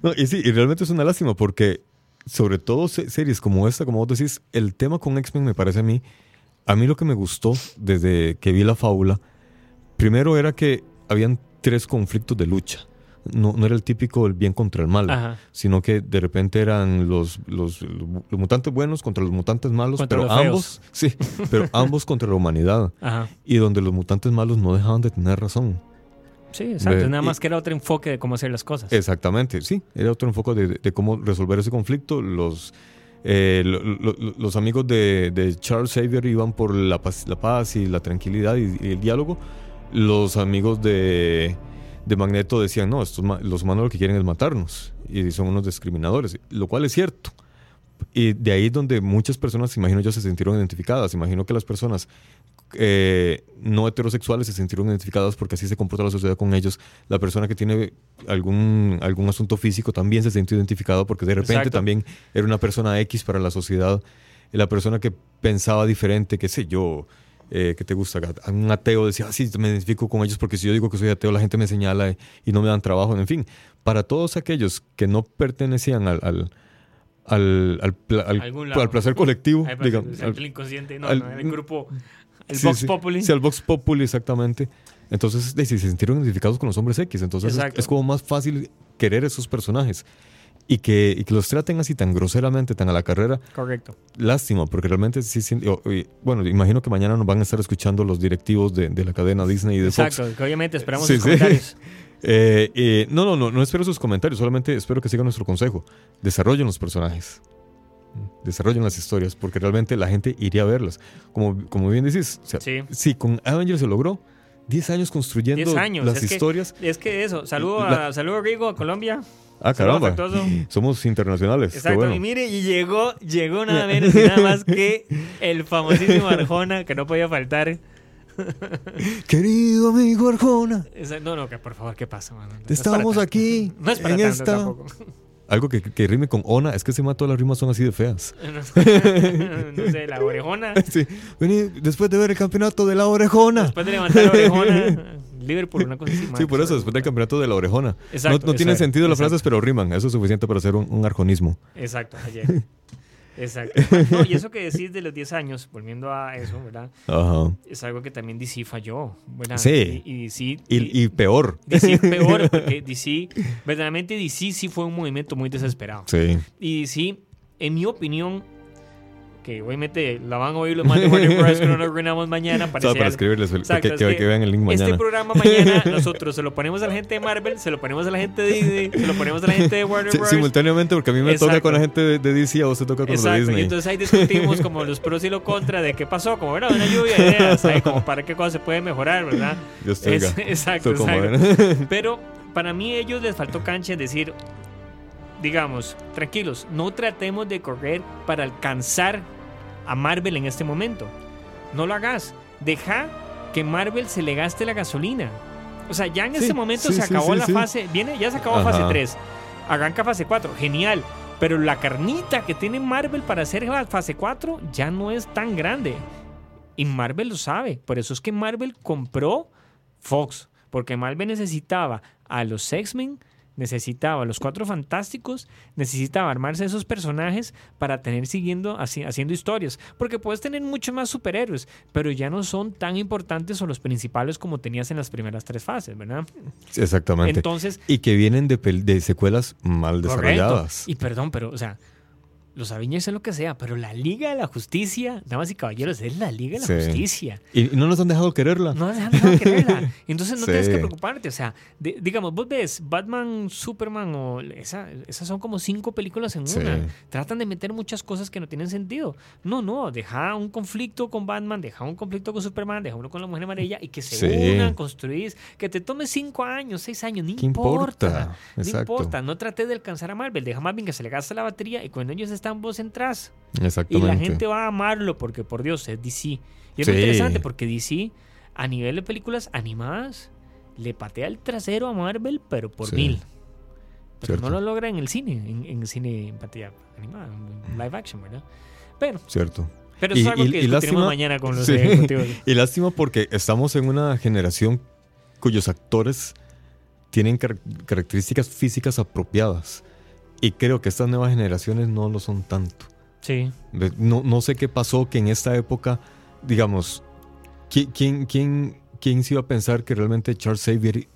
No, y sí, y realmente es una lástima porque, sobre todo se- series como esta, como vos decís, el tema con X-Men me parece a mí, a mí lo que me gustó desde que vi la fábula, primero era que habían tres conflictos de lucha. No, no era el típico el bien contra el mal, Ajá. sino que de repente eran los, los, los mutantes buenos contra los mutantes malos, Contra pero ambos, sí, pero ambos contra la humanidad. Ajá. Y donde los mutantes malos no dejaban de tener razón. Sí, exacto. Nada y- más que era otro enfoque de cómo hacer las cosas. Exactamente, sí. Era otro enfoque de, de cómo resolver ese conflicto. Los, eh, lo- lo- lo- los amigos de, de Charles Xavier iban por la paz, la paz y la tranquilidad y, y el diálogo. Los amigos de, de Magneto decían, no, estos, los humanos lo que quieren es matarnos. Y son unos discriminadores, lo cual es cierto. Y de ahí es donde muchas personas, imagino yo, se sintieron identificadas. Imagino que las personas eh, no heterosexuales se sintieron identificados porque así se comporta la sociedad con ellos. La persona que tiene algún, algún asunto físico también se sintió identificado porque de repente Exacto. también era una persona X para la sociedad. La persona que pensaba diferente, qué sé yo, eh, que te gusta, un ateo decía, ah, sí, me identifico con ellos porque si yo digo que soy ateo, la gente me señala y no me dan trabajo. En fin, para todos aquellos que no pertenecían al, al, al, al, pla- placer colectivo, digamos, al- el inconsciente, no, al- no, el grupo, el Sí, Vox sí. Populi. Sí, al Vox Populi, exactamente. Entonces, si se sintieron identificados con los hombres X. Entonces, es, es como más fácil querer esos personajes. Y que, y que los traten así tan groseramente, tan a la carrera. Correcto. Lástima, porque realmente sí. bueno, imagino que mañana nos van a estar escuchando los directivos de, de la cadena Disney y de Fox. Exacto, que obviamente esperamos Sí, sus sí. comentarios. Eh, eh, no, no, no, no espero sus comentarios, solamente espero que sigan nuestro consejo. Desarrollen los personajes. Desarrollen las historias, porque realmente la gente iría a verlas. Como, como bien decís, o sea, Sí. sí, con Avengers se logró 10 años construyendo 10 años, las es que- historias. Es que eso, saludo a, La- saludo a Rigo, a Colombia. Ah, caramba. Somos internacionales. Exacto, bueno. y mire, y llegó, llegó nada menos y nada más que el famosísimo Arjona, que no podía faltar. Querido amigo Arjona, Esa- no, no, que por favor, ¿qué pasa, mano? No es estamos para tanto. aquí No es para en tanto esta. tampoco. Algo que, que rime con Ona, es que se todas las rimas son así de feas. no sé, la orejona. Sí. Vení, después de ver el campeonato de la orejona. Después de levantar la orejona, Liverpool, una cosa así. Sí, por eso, después del campeonato de la orejona. Exacto, no no tienen exacto, sentido las exacto. frases, pero riman. Eso es suficiente para hacer un, un arjonismo. Exacto, ayer. Exacto. No, y eso que decís de los 10 años, volviendo a eso, ¿verdad? Ajá. Es algo que también DC falló, ¿verdad? Sí. Y, y DC... Y, y peor. DC peor, porque DC, verdaderamente DC sí fue un movimiento muy desesperado. Sí. Y DC, en mi opinión, que obviamente la van a oír los más de Warner Bros. que no nos arruinamos mañana. Solo parecía- para escribirles el- Exacto, que, es que- que vean el link Este mañana. programa mañana nosotros se lo ponemos a la gente de Marvel, se lo ponemos a la gente de Disney, se lo ponemos a la gente de Warner Bros. simultáneamente, porque a mí me toca Exacto. con la gente de, de DC, a vos te toca con Exacto, y Disney. entonces ahí discutimos como los pros y los contras de qué pasó, como era una lluvia de ideas, ahí como para qué cosa se puede mejorar, ¿verdad? Dios te Es- exacto, como exacto. Pero para mí a ellos les faltó cancha decir, digamos, tranquilos, no tratemos de correr para alcanzar a Marvel en este momento. No lo hagas. Deja que Marvel se le gaste la gasolina. O sea, ya en Sí, este momento sí, se acabó sí, la sí. fase, viene, ya se acabó Ajá. fase 3. Arranca fase 4, genial. Pero la carnita que tiene Marvel para hacer la fase 4 ya no es tan grande. Y Marvel lo sabe. Por eso es que Marvel compró Fox. Porque Marvel necesitaba a los X-Men, necesitaba los Cuatro Fantásticos, necesitaba armarse esos personajes para tener siguiendo haci- haciendo historias. Porque puedes tener mucho más superhéroes, pero ya no son tan importantes o los principales como tenías en las primeras tres fases, ¿verdad? Exactamente. Entonces, y que vienen de, secuelas mal Correcto. desarrolladas. Y perdón, pero, o sea, los Avengers es lo que sea, pero la Liga de la Justicia, damas y caballeros, es la Liga de la Sí. Justicia. Y, no nos han dejado quererla. No has dejado de quererla. Entonces no Sí. tienes que preocuparte. O sea, de- digamos, vos ves Batman, Superman o esa- esas son como cinco películas en Sí. una. Tratan de meter muchas cosas que no tienen sentido. No, no, deja un conflicto con Batman, deja un conflicto con Superman, deja uno con la Mujer Amarilla y que se unan, construís, que te tome cinco años, seis años, no ¿Qué importa. importa? No importa, no trates de alcanzar a Marvel, deja a Marvel que se le gasta la batería y cuando ellos están vos entras. Y Exactamente. la gente va a amarlo porque, por Dios, es DC. Y es Sí. muy interesante porque DC, a nivel de películas animadas, le patea el trasero a Marvel, pero por Sí. mil. Pero Cierto. no lo logra en el cine, en, en cine en pantalla animada, en live action, ¿verdad? Pero, Cierto. pero eso Y- es algo y- que y lástima- mañana con los Sí. Y lástima porque estamos en una generación cuyos actores tienen car- características físicas apropiadas. Y creo que estas nuevas generaciones no lo son tanto. Sí, No, no sé qué pasó que en esta época, digamos, ¿quién, quién, quién, quién se iba a pensar que realmente Charles Xavier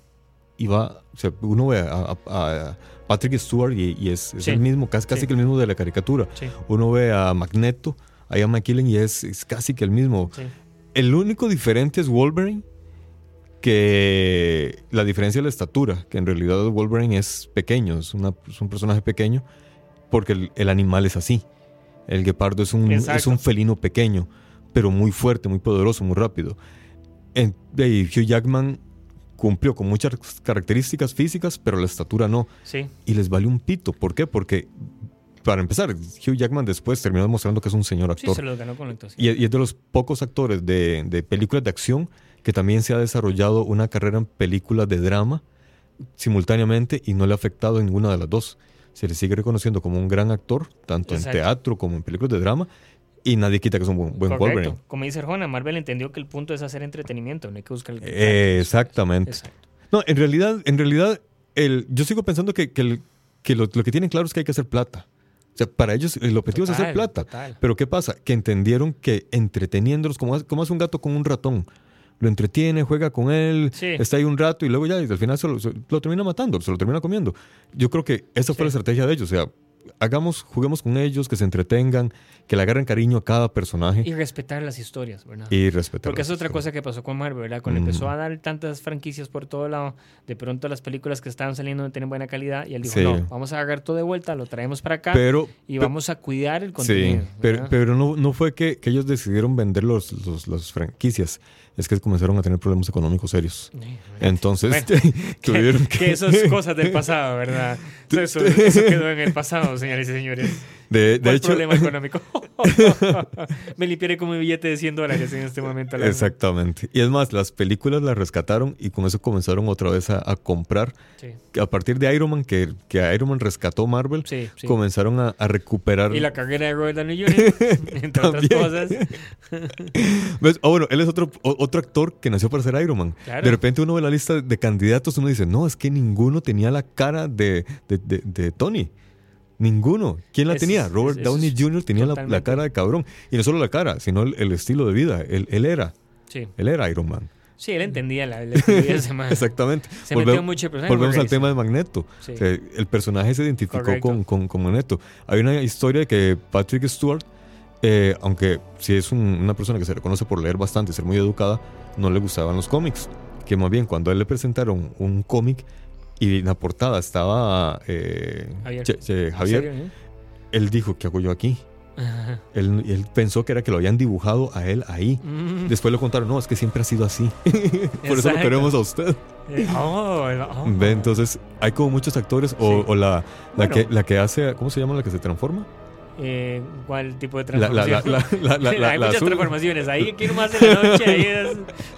iba, o sea, uno ve a, a- a Patrick Stewart y, y es, es Sí. el mismo, casi, casi Sí. que el mismo de la caricatura. sí, Uno ve a Magneto, a Ian McKellen y es, es casi que el mismo. El único diferente es Wolverine, que la diferencia es la estatura, que en realidad Wolverine es pequeño, es, una- es un personaje pequeño, porque el, el animal es así. El guepardo es un, Exacto. es un felino pequeño, pero muy fuerte, muy poderoso, muy rápido. En, y Hugh Jackman cumplió con muchas características físicas, pero la estatura no. sí. Y les vale un pito. ¿Por qué? Porque para empezar, Hugh Jackman después terminó demostrando que es un señor Sí, actor. se los ganó con la actuación. y, y es de los pocos actores de, de películas de acción que también se ha desarrollado una carrera en películas de drama simultáneamente y no le ha afectado en ninguna de las dos. Se le sigue reconociendo como un gran actor, tanto Exacto. en teatro como en películas de drama, y nadie quita que es un buen, buen Correcto. Wolverine. Como dice Arjona, Marvel entendió que el punto es hacer entretenimiento, no hay que buscar el Eh, exactamente. Exacto. No, en realidad, en realidad, el, yo sigo pensando que, que, el- que lo, lo que tienen claro es que hay que hacer plata. O sea, para ellos el objetivo es hacer plata. total. Pero ¿qué pasa? Que entendieron que entreteniéndolos, como, como hace un gato con un ratón, lo entretiene, juega con él, Sí. está ahí un rato y luego ya, y al final se lo, se- lo termina matando, se lo termina comiendo. Yo creo que esa fue Sí. la estrategia de ellos. O sea, hagamos, juguemos con ellos, que se entretengan, que le agarren cariño a cada personaje Y respetar las historias, ¿verdad? y, respetar. Porque es otra historias. cosa que pasó con Marvel, ¿verdad? Cuando Mm. empezó a dar tantas franquicias por todo lado, de pronto las películas que estaban saliendo no tienen buena calidad y él dijo, Sí. no, vamos a agarrar todo de vuelta, lo traemos para acá Pero, y vamos a cuidar el Sí, contenido. pero, ¿verdad? pero no, no fue que, que ellos decidieron vender los, los- las franquicias, es que comenzaron a tener problemas económicos serios. ¿verdad? Entonces Bueno, tuvieron que, que... que eso es cosas del pasado, ¿verdad? Eso, eso quedó en el pasado, señores y señores. De, de ¿Cuál hecho, problema económico? Me limpiaré con mi billete de 100 dólares en este momento. la- exactamente. Y es más, las películas las rescataron y con eso comenzaron otra vez a, a comprar. Sí, A partir de Iron Man, que, que Iron Man rescató Marvel, sí, sí. comenzaron a, a recuperar... Y la carrera de Robert Downey Jr., entre otras cosas. ¿Ves? Ah, bueno, él es otro, otro actor que nació para ser Iron Man. Claro. De repente uno ve la lista de candidatos, uno dice, no, es que ninguno tenía la cara de, de, de- de Tony. Ninguno. ¿Quién la Es- tenía? Robert es- Downey Jr. tenía la, cara de cabrón. Y no solo la cara, sino el, el estilo de vida. Él, él era, Sí, él era Iron Man. sí, él entendía la, la estupidez más. Exactamente. Se Volve- metió mucho personaje. Volvemos al tema de Magneto. Sí. O sea, el personaje se identificó con, con, con Magneto. Hay una historia de que Patrick Stewart, eh, aunque sí es un- una persona que se reconoce por leer bastante y ser muy educada, no le gustaban los cómics. Que más bien cuando a él le presentaron un cómic y en la portada estaba eh, Javier. Che- Che- ¿En Javier, serio, eh? él dijo, ¿qué hago yo aquí? Él, él pensó que era que lo habían dibujado a él ahí. Mm, Después le contaron, no, es que siempre ha sido así. Por eso lo queremos a usted. eh, oh, oh. Ve, entonces hay como muchos actores o, Sí. o la, la, Bueno. que, la que hace, ¿cómo se llama la que se transforma? Eh, ¿Cuál tipo de transformación? la, la, la, la- Hay muchas azul, transformaciones. Ahí, aquí nomás en la noche. Ahí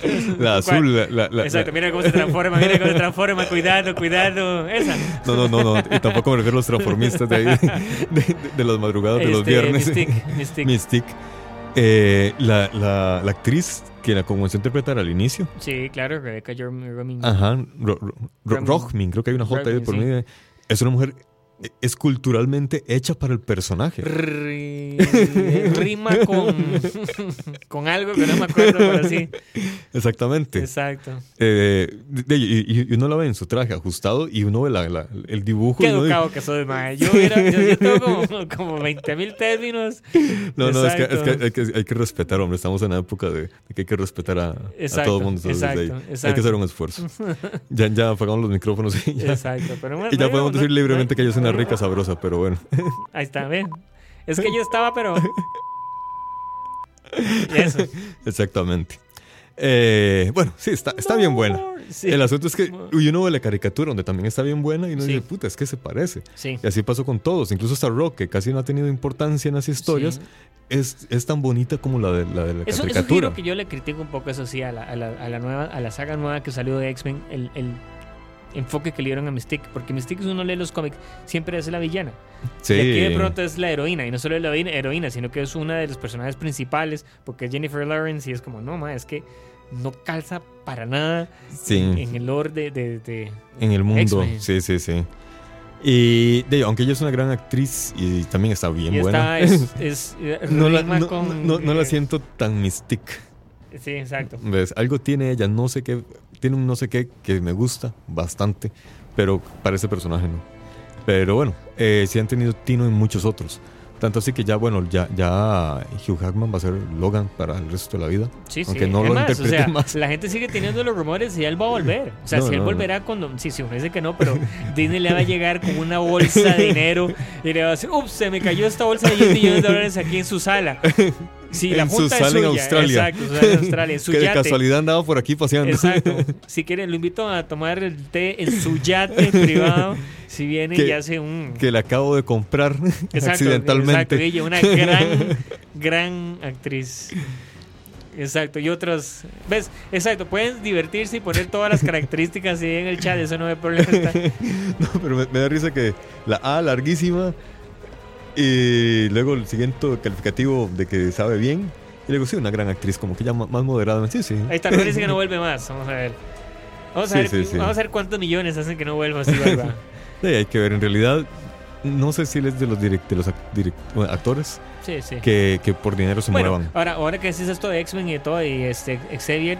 es... la azul, la, la- la- Exacto, mira cómo se transforma, mira cómo se transforma, cuidado, cuidado. Esa. No, no, no, no, y tampoco me refiero a los transformistas de ahí, de, de- de las madrugadas de los Este, viernes. Mystique. Mystique. Eh, la, la, la actriz que la comenzó a interpretar al inicio, Sí, claro, Rebecca Romijn. ajá, Ro- creo que hay una J ahí por sí. medio. Es una mujer, es culturalmente hecha para el personaje. Ri- Rima con, con algo que no me acuerdo, pero sí. Exactamente. Exacto. Eh, y, y uno la ve en su traje ajustado y uno ve la- la- el dibujo. Qué educado que soy, mae. Yo, yo, yo tengo como, como 20 mil términos. no, no, es que, es que hay, que hay que respetar, hombre. Estamos en una época de, que hay que respetar a, todo el mundo. exacto, Hay que hacer un esfuerzo. ya, ya apagamos los micrófonos y ya, Exacto. Pero bueno, y ya no, podemos no, decir no, libremente que ella es una rica sabrosa, pero bueno. Ahí está, ven. Es que yo estaba, pero. Eso. Exactamente. Eh, bueno, sí, está, está bien buena. Sí. El asunto es que y uno ve la caricatura donde también está bien buena y uno Sí. dice, puta, es que se parece. Sí. Y así pasó con todos, incluso hasta Rock, que casi no ha tenido importancia en las historias, es, es tan bonita como la de la, de la Eso, eso es caricatura. que yo le critico un poco, eso sí, a la, a la, a la nueva, a la saga nueva que salió de X-Men, el, el enfoque que le dieron a Mystique, porque Mystique, si uno lee los cómics, siempre es la villana. sí. Y aquí de pronto es la heroína, y no solo es la heroína- sino que es una de los personajes principales, porque es Jennifer Lawrence, y es como, no, ma, es que no calza para nada Sí, en, en el lore de... de- de- en el mundo. Sí, sí, sí. Y de, aunque ella es una gran actriz y también está bien y buena, está, es, es, eh, no, la, rima no, con, no- no la eh, siento tan mystique. Sí, exacto. ¿Ves? Algo tiene ella, no sé qué, tiene un no sé qué que me gusta bastante, pero para ese personaje no. Pero bueno, eh, sí han tenido tino en muchos otros. Tanto así que ya, bueno, ya, ya Hugh Jackman va a ser Logan para el resto de la vida. Sí, sí. Aunque no Es lo más, o interprete sea, más. La gente sigue teniendo los rumores y él va a volver. O sea, No, si él no, no. volverá cuando. Sí, sí, uno dice que no, pero Disney le va a llegar con una bolsa de dinero y le va a decir, ups, se me cayó esta bolsa de 10 millones de dólares aquí en su sala. Si la En su es sala en suya, Australia. Exacto, su en Australia, en su que de yate. casualidad andaba por aquí paseando. Exacto. Si quieren, lo invito a tomar el té en su yate privado. Si viene Que- y hace un. que le acabo de comprar Exacto, accidentalmente. Exacto, ella, una gran, gran actriz. Exacto, y otros. ¿Ves? Exacto, pueden divertirse y poner todas las características ahí en el chat, eso no hay problema. No, pero me, me da risa que la A larguísima y luego el siguiente calificativo de que sabe bien. Y luego sí, una gran actriz, como que ya más moderada. Sí, sí. Ahí está, no dice que no vuelve más. Vamos a ver. Vamos a, Sí, ver, sí, sí. vamos a ver cuántos millones hacen que no vuelva así. Sí, hay que ver. En realidad, no sé si él es de los, direct- de los ac- direct- bueno, actores Sí, sí. que, que por dinero se Bueno, muevan. ahora, ahora que decís esto de X-Men y todo, y este Xavier,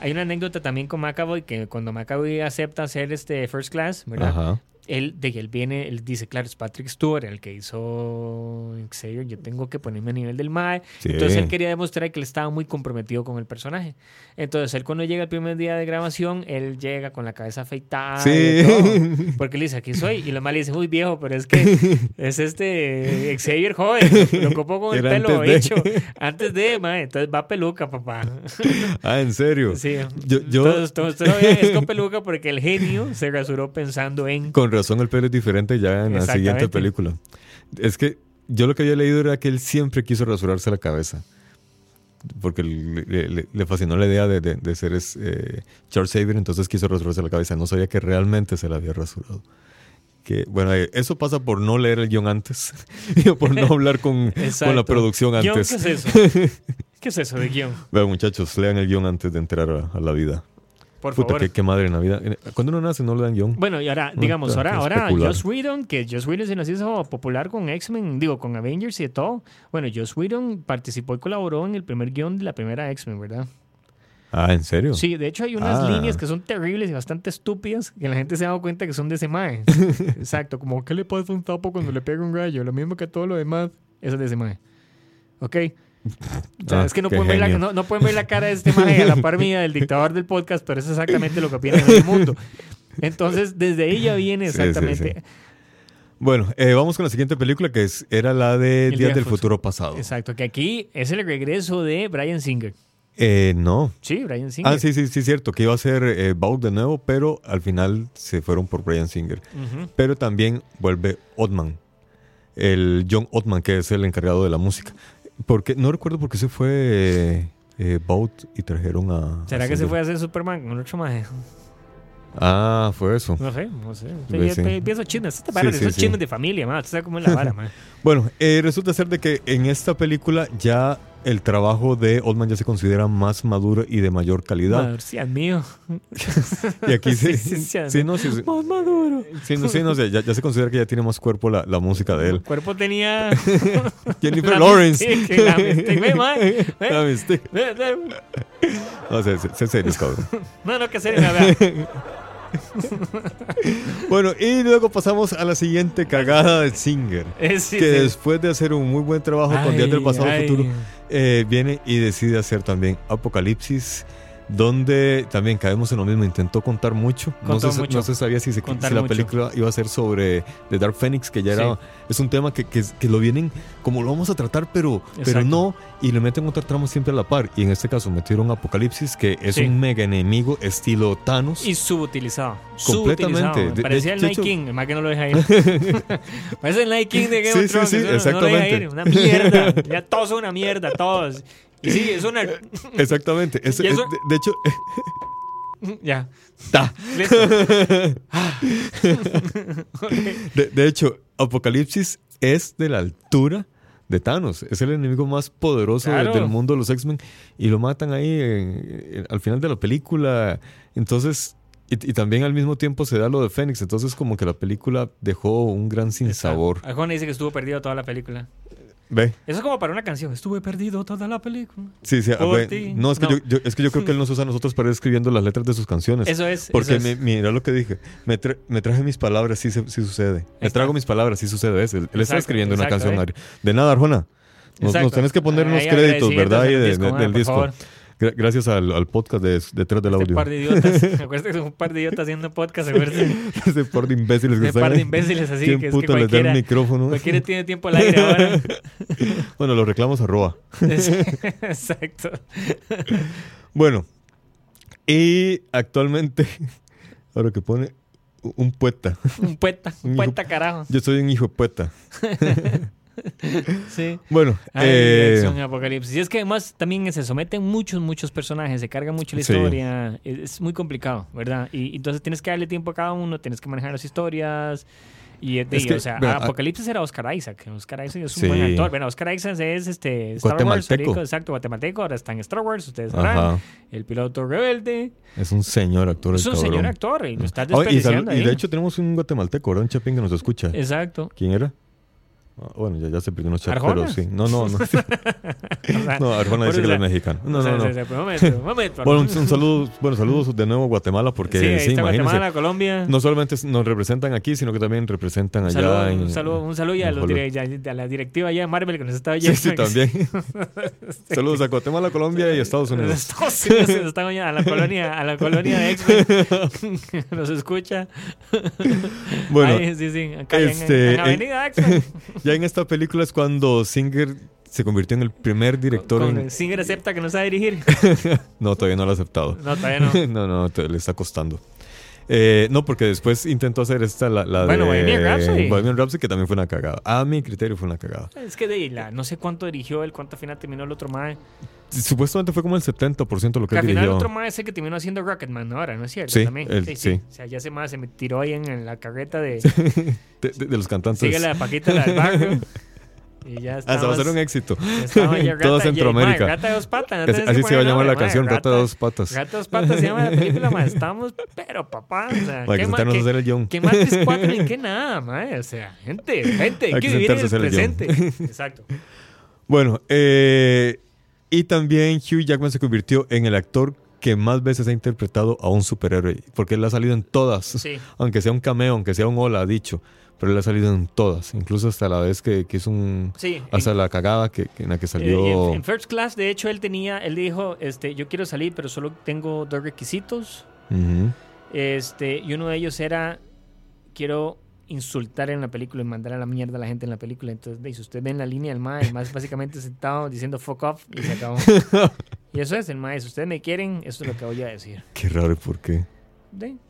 hay una anécdota también con McAvoy que cuando McAvoy acepta hacer este First Class, ¿verdad? Ajá. Él, de él viene, él dice, claro, es Patrick Stewart el que hizo Xavier, yo tengo que ponerme a nivel del MAE. Sí. Entonces él quería demostrar que él estaba muy comprometido con el personaje. Entonces él cuando llega el primer día de grabación, él llega con la cabeza afeitada. Sí. todo, porque él dice, aquí soy. Y los más le dicen, muy viejo, pero es que es este Xavier joven. Lo copó con el Era pelo antes de. hecho. Antes de, mae. Entonces va peluca, papá. Ah, ¿en serio? Sí. Yo- yo- Entonces, todo esto lo vean, es con peluca porque el genio se rasuró pensando en... Con razón el pelo es diferente ya en la siguiente película. Es que yo lo que había leído era que él siempre quiso rasurarse la cabeza. Porque le, le- le fascinó la idea de, de- de ser es, eh, Charles Xavier, entonces quiso rasurarse la cabeza. No sabía que realmente se la había rasurado. Que, bueno, eh, eso pasa por no leer el guion antes y por no hablar con, con la producción antes. ¿Qué es eso? ¿Qué es eso de guion? Vean, muchachos, lean el guion antes de entrar a, a la vida. Por Puta, favor. qué, qué madre Navidad. Cuando uno nace no le dan guion. Bueno, y ahora, digamos, ahora, ahora. Joss Whedon, que Joss Whedon se nos hizo popular con X-Men, digo, con Avengers y de todo. Bueno, Joss Whedon participó y colaboró en el primer guion de la primera X-Men, ¿verdad? Ah, ¿en serio? Sí, de hecho hay unas Ah. líneas que son terribles y bastante estúpidas que la gente se ha dado cuenta que son de ese mae. Exacto, como ¿qué le pasa a un tapo cuando le pega un gallo? Lo mismo que todo lo demás, eso es de ese mae. ¿Ok? O sea, Ah, es que no pueden, ver la, genio. no, no pueden ver la cara de este mae a la par mía del dictador del podcast, pero es exactamente lo que opina en el mundo. Entonces, desde ahí ya viene Sí, sí, exactamente. sí. Bueno, eh, vamos con la siguiente película que es, era la de Días Día del Futuro Pasado. Exacto, que aquí es el regreso de Brian Singer. Eh, no. Sí, Brian Singer. Ah, sí, sí, sí, cierto, que iba a ser eh, Baut de nuevo, pero al final se fueron por Brian Singer. Pero también vuelve Ottman, el John Ottman, que es el encargado de la música. Porque no recuerdo por qué se fue eh, Baut y trajeron a. ¿Será a que se fue a hacer Superman con otro mae? Ah, fue eso. No sé, no sé. Sí, sí. Chismes. Este Sí, esos chismes de familia, man. Usted sabe cómo es la vara, man. Bueno, eh, resulta ser de que en esta película ya el trabajo de Oldman ya se considera más maduro y de mayor calidad. Madre, sí, mío. Y aquí sí, Sí, sí, sí, no. Más maduro. Sí, no, sí, no, ya, ya se considera que ya tiene más cuerpo la, la música de El él. cuerpo tenía. Jennifer la Lawrence. mystique, la mystique. Ve, man. Ve, La ve. No sé, sé, sé serios, cabrón. No, no, que serio, la verdad. Bueno, y luego pasamos a la siguiente cagada de Singer. Sí, que sí. después de hacer un muy buen trabajo con Días del Pasado ay. Futuro, eh, viene y decide hacer también Apocalipsis, donde también caemos en lo mismo. Intentó contar mucho. No se, mucho. no se sabía si, se- si la mucho. película iba a ser sobre The Dark Phoenix, que ya era. Sí. Es un tema que, que, que lo vienen como lo vamos a tratar, pero, pero no. Y le meten otra trama siempre a la par. Y en este caso metieron Apocalipsis, que es Sí. un mega enemigo estilo Thanos. Y subutilizado. Completamente. Subutilizado. Parecía de el Night King, más que no lo deja ir. Parece el Night King de Game Sí, of sí, Thrones. sí, eso no- no lo exactamente. deja ir. Una mierda. Ya todos son una mierda, todos. Y sí, es una. Exactamente. Es- de, de hecho, Ya. ta. Listo. De, de hecho, Apocalipsis es de la altura de Thanos. Es el enemigo más poderoso Claro. del mundo de los X-Men. Y lo matan ahí en- en- al final de la película. Entonces, y, y también al mismo tiempo se da lo de Fénix. Entonces, como que la película dejó un gran sinsabor. Arjona dice que estuvo perdido toda la película. Ve. Eso es como para una canción. Estuve perdido toda la película. Sí, sí. Por ti. No, es que, No. Yo, yo- es que yo creo que él nos usa a nosotros para ir escribiendo las letras de sus canciones. Eso es. Porque eso me- es. mira lo que dije. Me, tra- me traje mis palabras, sí, sí sucede. Me trago mis palabras, sí sucede. Es, él, está Exacto, escribiendo una canción. ¿eh? De nada, Arjona. Nos, tenés que poner unos Ahí créditos, ¿verdad? Ahí del de- disco. favor. Gra- gracias al, al podcast de detrás del Este audio. par de idiotas. Acuérdate que son un par de idiotas haciendo podcast. Acuérdate. Ese par de imbéciles que Un están par de imbéciles así ¿Quién que es que cualquiera, micrófono? cualquiera tiene tiempo al aire ahora. Bueno, los reclamos a Roa. Sí, Exacto. Bueno, y actualmente, ahora que pone un poeta. Un pueta, un Un hijo- pueta carajo. Yo soy un hijo de poeta. Sí. Bueno, eh, apocalipsis. Y es que además también se someten muchos, muchos personajes, se carga mucho la Sí. historia. Es, es muy complicado, ¿verdad? Y, entonces tienes que darle tiempo a cada uno, tienes que manejar las historias. Y, Es que, o sea, vea, Apocalipsis era Oscar Isaac. Oscar Isaac es un Sí. buen actor. Bueno, Oscar Isaac es este Star Wars, exacto, guatemalteco. Ahora está en Star Wars, ustedes sabrán. El piloto rebelde. es un señor actor. Es un cabrón. señor actor y lo estás Ah, y, y ahí. de hecho tenemos un guatemalteco, ¿verdad? Un chapín que nos escucha. Exacto. ¿Quién era? Bueno, ya, ya se perdió unos ¿Arjona? pero sí. No, no, no. No, Arjona dice que es mexicano. No, no, no. un momento, un momento. Bueno, un, un saludo, bueno, saludos de nuevo a Guatemala porque sí, sí, está. Guatemala, Colombia. No solamente nos representan aquí, sino que también representan Un allá saludo, en un saludo, un saludo y a, en los ya- a la directiva allá de Marvel que nos está Sí, oyendo. sí, también. Saludos a Guatemala, Colombia y Estados Unidos. Estados Unidos nos están oyendo, a la colonia, a la colonia de X-Men. nos escucha. Bueno, Ahí, sí, sí. Acá en- este, en, Avenida X-Men. Ya en esta película es cuando Singer se convirtió en el primer director Con- en... Singer acepta que no sabe dirigir. No, todavía no lo ha aceptado. No, todavía no. no, no, te- le está costando. Eh, no, porque después intentó hacer esta, la, la Bueno, de... Bohemian Rhapsody. Bohemian Rhapsody, que también fue una cagada. A mi criterio fue una cagada. Es que de la, no sé cuánto dirigió él, cuánto al final terminó el otro mae. Supuestamente fue como el 70% lo que Que al él final el dirigió. otro mae es el que terminó haciendo Rocketman ahora, ¿no es cierto? Sí, También. él- sí. O sea, ya ese mae se me tiró ahí en, en la carreta de... De, de- de los cantantes. Sigue la Paquita, la del barrio. Y ya se va a hacer un éxito. rata- ya- Centroamérica. mae, Rata de dos patas. no que así se va a llamar la canción, mae, Rata de dos patas. Rata de dos patas se llama la película, mae. Estamos, pero papá, o sea, Hay que ¿qué, ma- sentarnos a qué- hacer el guion. qué martes cuatro ni qué nada, mae. O sea, gente, gente, hay, que, vivir en el el presente. Exacto. Bueno, eh, y también Hugh Jackman se convirtió en el actor que más veces ha interpretado a un superhéroe, porque él ha salido en todas, Sí. aunque sea un cameo, aunque sea un hola, ha dicho, pero él ha salido en todas, incluso hasta la vez que, que es un... Sí. Hasta la cagada que, en la que Eh, salió... en, en First Class, de hecho, él tenía, él dijo, este, yo quiero salir, pero solo tengo dos requisitos. Este, y uno de ellos era, quiero insultar en la película y mandar a la mierda a la gente en la película. Entonces, si usted ve en la línea el mae, el mae es básicamente sentado diciendo fuck off y se acabó. y eso es el mae, si ustedes me quieren, eso es lo que voy a decir. Qué raro, ¿por qué?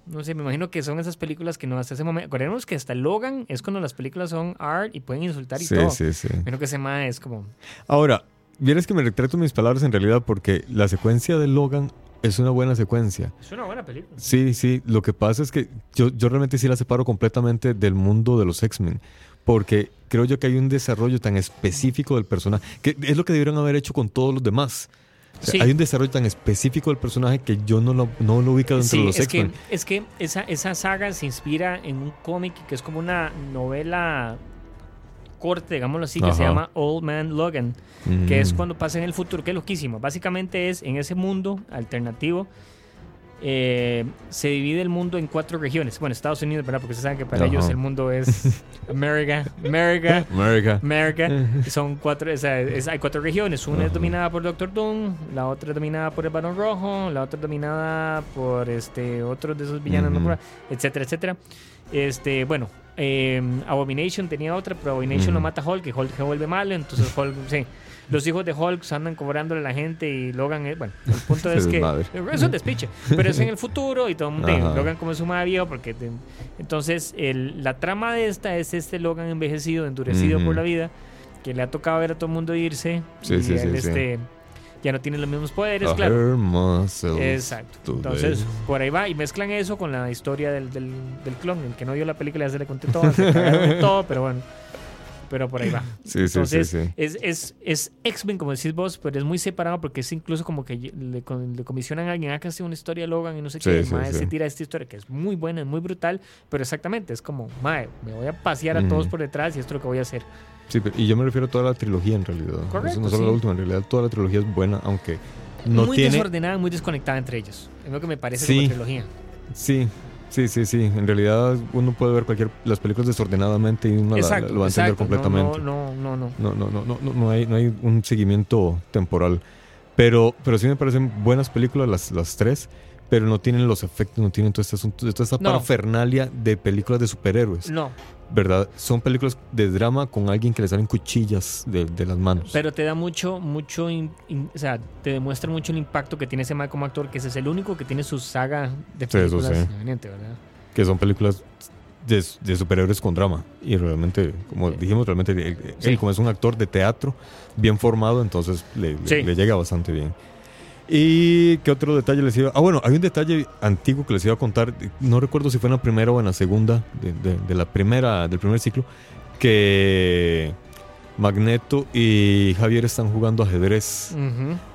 No sé, me imagino que son esas películas que no hasta ese momento. Acordémonos que hasta Logan es cuando las películas son art y pueden insultar y Sí, todo. sí, sí. Menos que ese mae es como. Ahora, vieres que me retrato mis palabras en realidad porque la secuencia de Logan es una buena secuencia. Es una buena película. Sí, sí, lo que pasa es que yo, yo realmente sí la separo completamente del mundo de los X-Men, porque creo yo que hay un desarrollo tan específico del personaje, que es lo que debieron haber hecho con todos los demás. O sea, Sí. Hay un desarrollo tan específico del personaje que yo no lo, no lo ubico dentro Sí, de los es que, X-Men. es que esa, esa saga se inspira en un cómic que es como una novela corte, digámoslo así, que se Ajá. llama Old Man Logan, que es Mm. cuando pasa en el futuro, que es loquísimo. Básicamente es en ese mundo alternativo. eh, se divide el mundo en cuatro regiones. Bueno, Estados Unidos, ¿verdad? Porque ustedes saben que para Ajá. ellos el mundo es América, América, America. América. Son cuatro, o sea, es- hay cuatro regiones. Una es dominada por Doctor Doom, la otra es dominada por el Barón Rojo, la otra es dominada por este otros de esos villanos, acuerdo, etcétera, etcétera. Este, bueno, eh, Abomination tenía otra, pero Abomination lo Ujú. mata a Hulk y Hulk se vuelve malo, entonces Hulk, sí. Los hijos de Hulk andan cobrándole a la gente y Logan, es- bueno, el punto es que es un despiche, pero es en el futuro y todo el mundo. Logan como más viejo porque te- entonces el- la trama de esta es este Logan envejecido, endurecido por la vida, que le ha tocado ver a todo el mundo irse Sí, y sí, él sí. este ya no tiene los mismos poderes, claro. Exacto. Entonces, por ahí va. Y mezclan eso con la historia del, del, del clon. El que no vio la película ya se le conté todo. Se todo, pero bueno. Pero por ahí va. Sí, sí, sí, Entonces, sí. es, es, es X-Men, como decís vos, pero es muy separado porque es incluso como que le, le comisionan a alguien, haga una historia Logan y no sé qué. mae, se tira esta historia que es muy buena, es muy brutal, pero exactamente, es como, mae, me voy a pasear a todos por detrás y esto es lo que voy a hacer. Sí, pero- y yo me refiero a toda la trilogía en realidad. Correcto, no solo la última, en realidad toda la trilogía es buena, aunque no muy tiene... desordenada, muy desconectada entre ellos. Es lo que me parece Sí. como trilogía. Sí, sí, sí, sí. En realidad uno puede ver cualquier las películas desordenadamente y uno la- lo va a entender exacto. Completamente. No, no, no, no. No, no, no, no, no, no hay, no hay un seguimiento temporal. Pero, pero sí me parecen buenas películas las, las tres, pero no tienen los efectos, no tienen todo este asunto, toda esta No. parafernalia de películas de superhéroes, No, ¿verdad? Son películas de drama con alguien que le salen cuchillas de, de las manos. pero te da mucho, mucho, in- in- o sea, te demuestra mucho el impacto que tiene ese man como actor, que ese es el único que tiene su saga de películas sí. ¿verdad? que son películas de, de superhéroes con drama. Y realmente, como dijimos, realmente él, él, Sí. como es un actor de teatro bien formado, entonces le, le llega bastante bien. ¿Y qué otro detalle les iba? Ah, bueno, hay un detalle antiguo que les iba a contar. No recuerdo si fue en la primera o en la segunda, de, de- de la primera, del primer ciclo, que Magneto y Javier están jugando ajedrez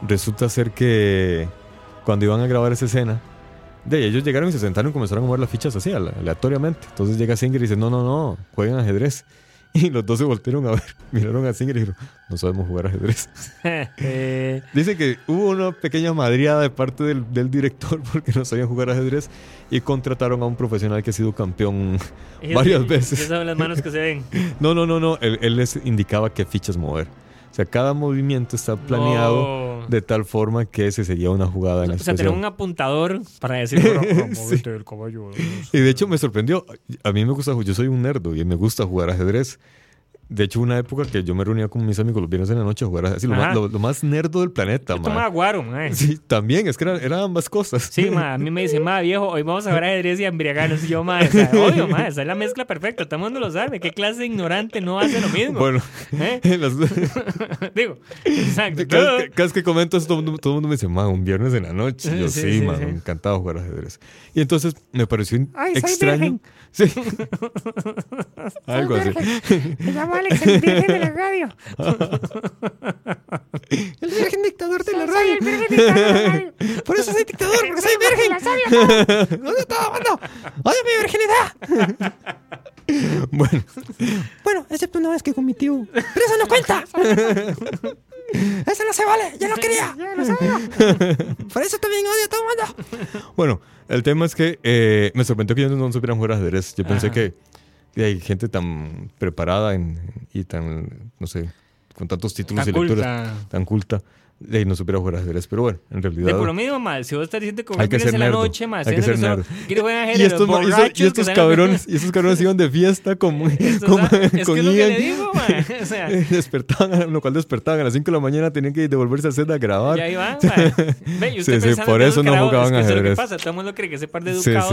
resulta ser que cuando iban a grabar esa escena, de ellos llegaron y se sentaron y comenzaron a mover las fichas así, ale- aleatoriamente. Entonces llega Singer y dice, no, no, no, jueguen ajedrez. Y los dos se voltearon a ver, miraron a Singer y dijeron, no sabemos jugar ajedrez. Eh, Dice que hubo una pequeña madriada de parte del, del director porque no sabían jugar ajedrez y contrataron a un profesional que ha sido campeón varias veces. Esas son las manos que se ven. No, no, no, no, él, él les indicaba qué fichas mover. O sea, cada movimiento está planeado de tal forma que se seguía una jugada en O sea, tener un apuntador para decir, "Pero, pero, Sí. del caballo. Y de hecho me sorprendió. A mí me gusta, yo soy un nerdo y me gusta jugar ajedrez. De hecho, una época que yo me reunía con mis amigos los viernes en la noche a jugar. Así, lo, más, lo, lo más nerdo del planeta, Yo man. tomaba guaro. Sí, también, es que eran, eran ambas cosas. Sí, ma, a mí me dicen, ma, viejo, hoy vamos a jugar ajedrez y a embriagarnos. Y yo, ma, o sea, obvio, ma, esa es la mezcla perfecta. Todo el mundo lo sabe. ¿Qué clase de ignorante no hace lo mismo? Bueno, ¿Eh? las- Digo, exacto. cada, vez que- cada vez que comento eso, todo el mundo, todo el mundo me dice, man, un viernes en la noche. Y Yo, Sí, sí, sí, man, sí. me encantaba jugar ajedrez. Y entonces me pareció Ay, extraño. Sí. Algo así. Me llamo Alex, el virgen de la radio. El virgen dictador de la Soy el virgen de la radio. Por eso soy dictador, porque soy virgen. La sabia. ¿Dónde estaba mando? ¡Oye, mi virginidad! bueno. Bueno, excepto una vez que con mi tío. ¡Pero eso no cuenta! ¡Eso no se vale! ¡Ya lo quería! Ya lo sabía. Por eso también odio a todo el mundo. Bueno, el tema es que eh, me sorprendió que ellos no supieran jugar ajedrez. Yo pensé Ajá. que hay gente tan preparada en- y tan, no sé, con tantos títulos Tan y lecturas, culta. tan culta, y no supiera jugar ajedrez. Pero bueno, en realidad. De por lo mismo, ma, si vos estás diciendo que ser en la noche, ma, Hay que ser. ¿Quieres ajedrez? Y estos, y estos- cabrones, y estos cabrones iban de fiesta con, con, con Ian. despertaban, lo cual despertaban a las 5 de la mañana, tenían que devolverse a hacer a grabar. Y ahí van, Sí, sí, por eso no jugaban eso es lo que ajedrez. pasa, todo el mundo cree que ese par de educados,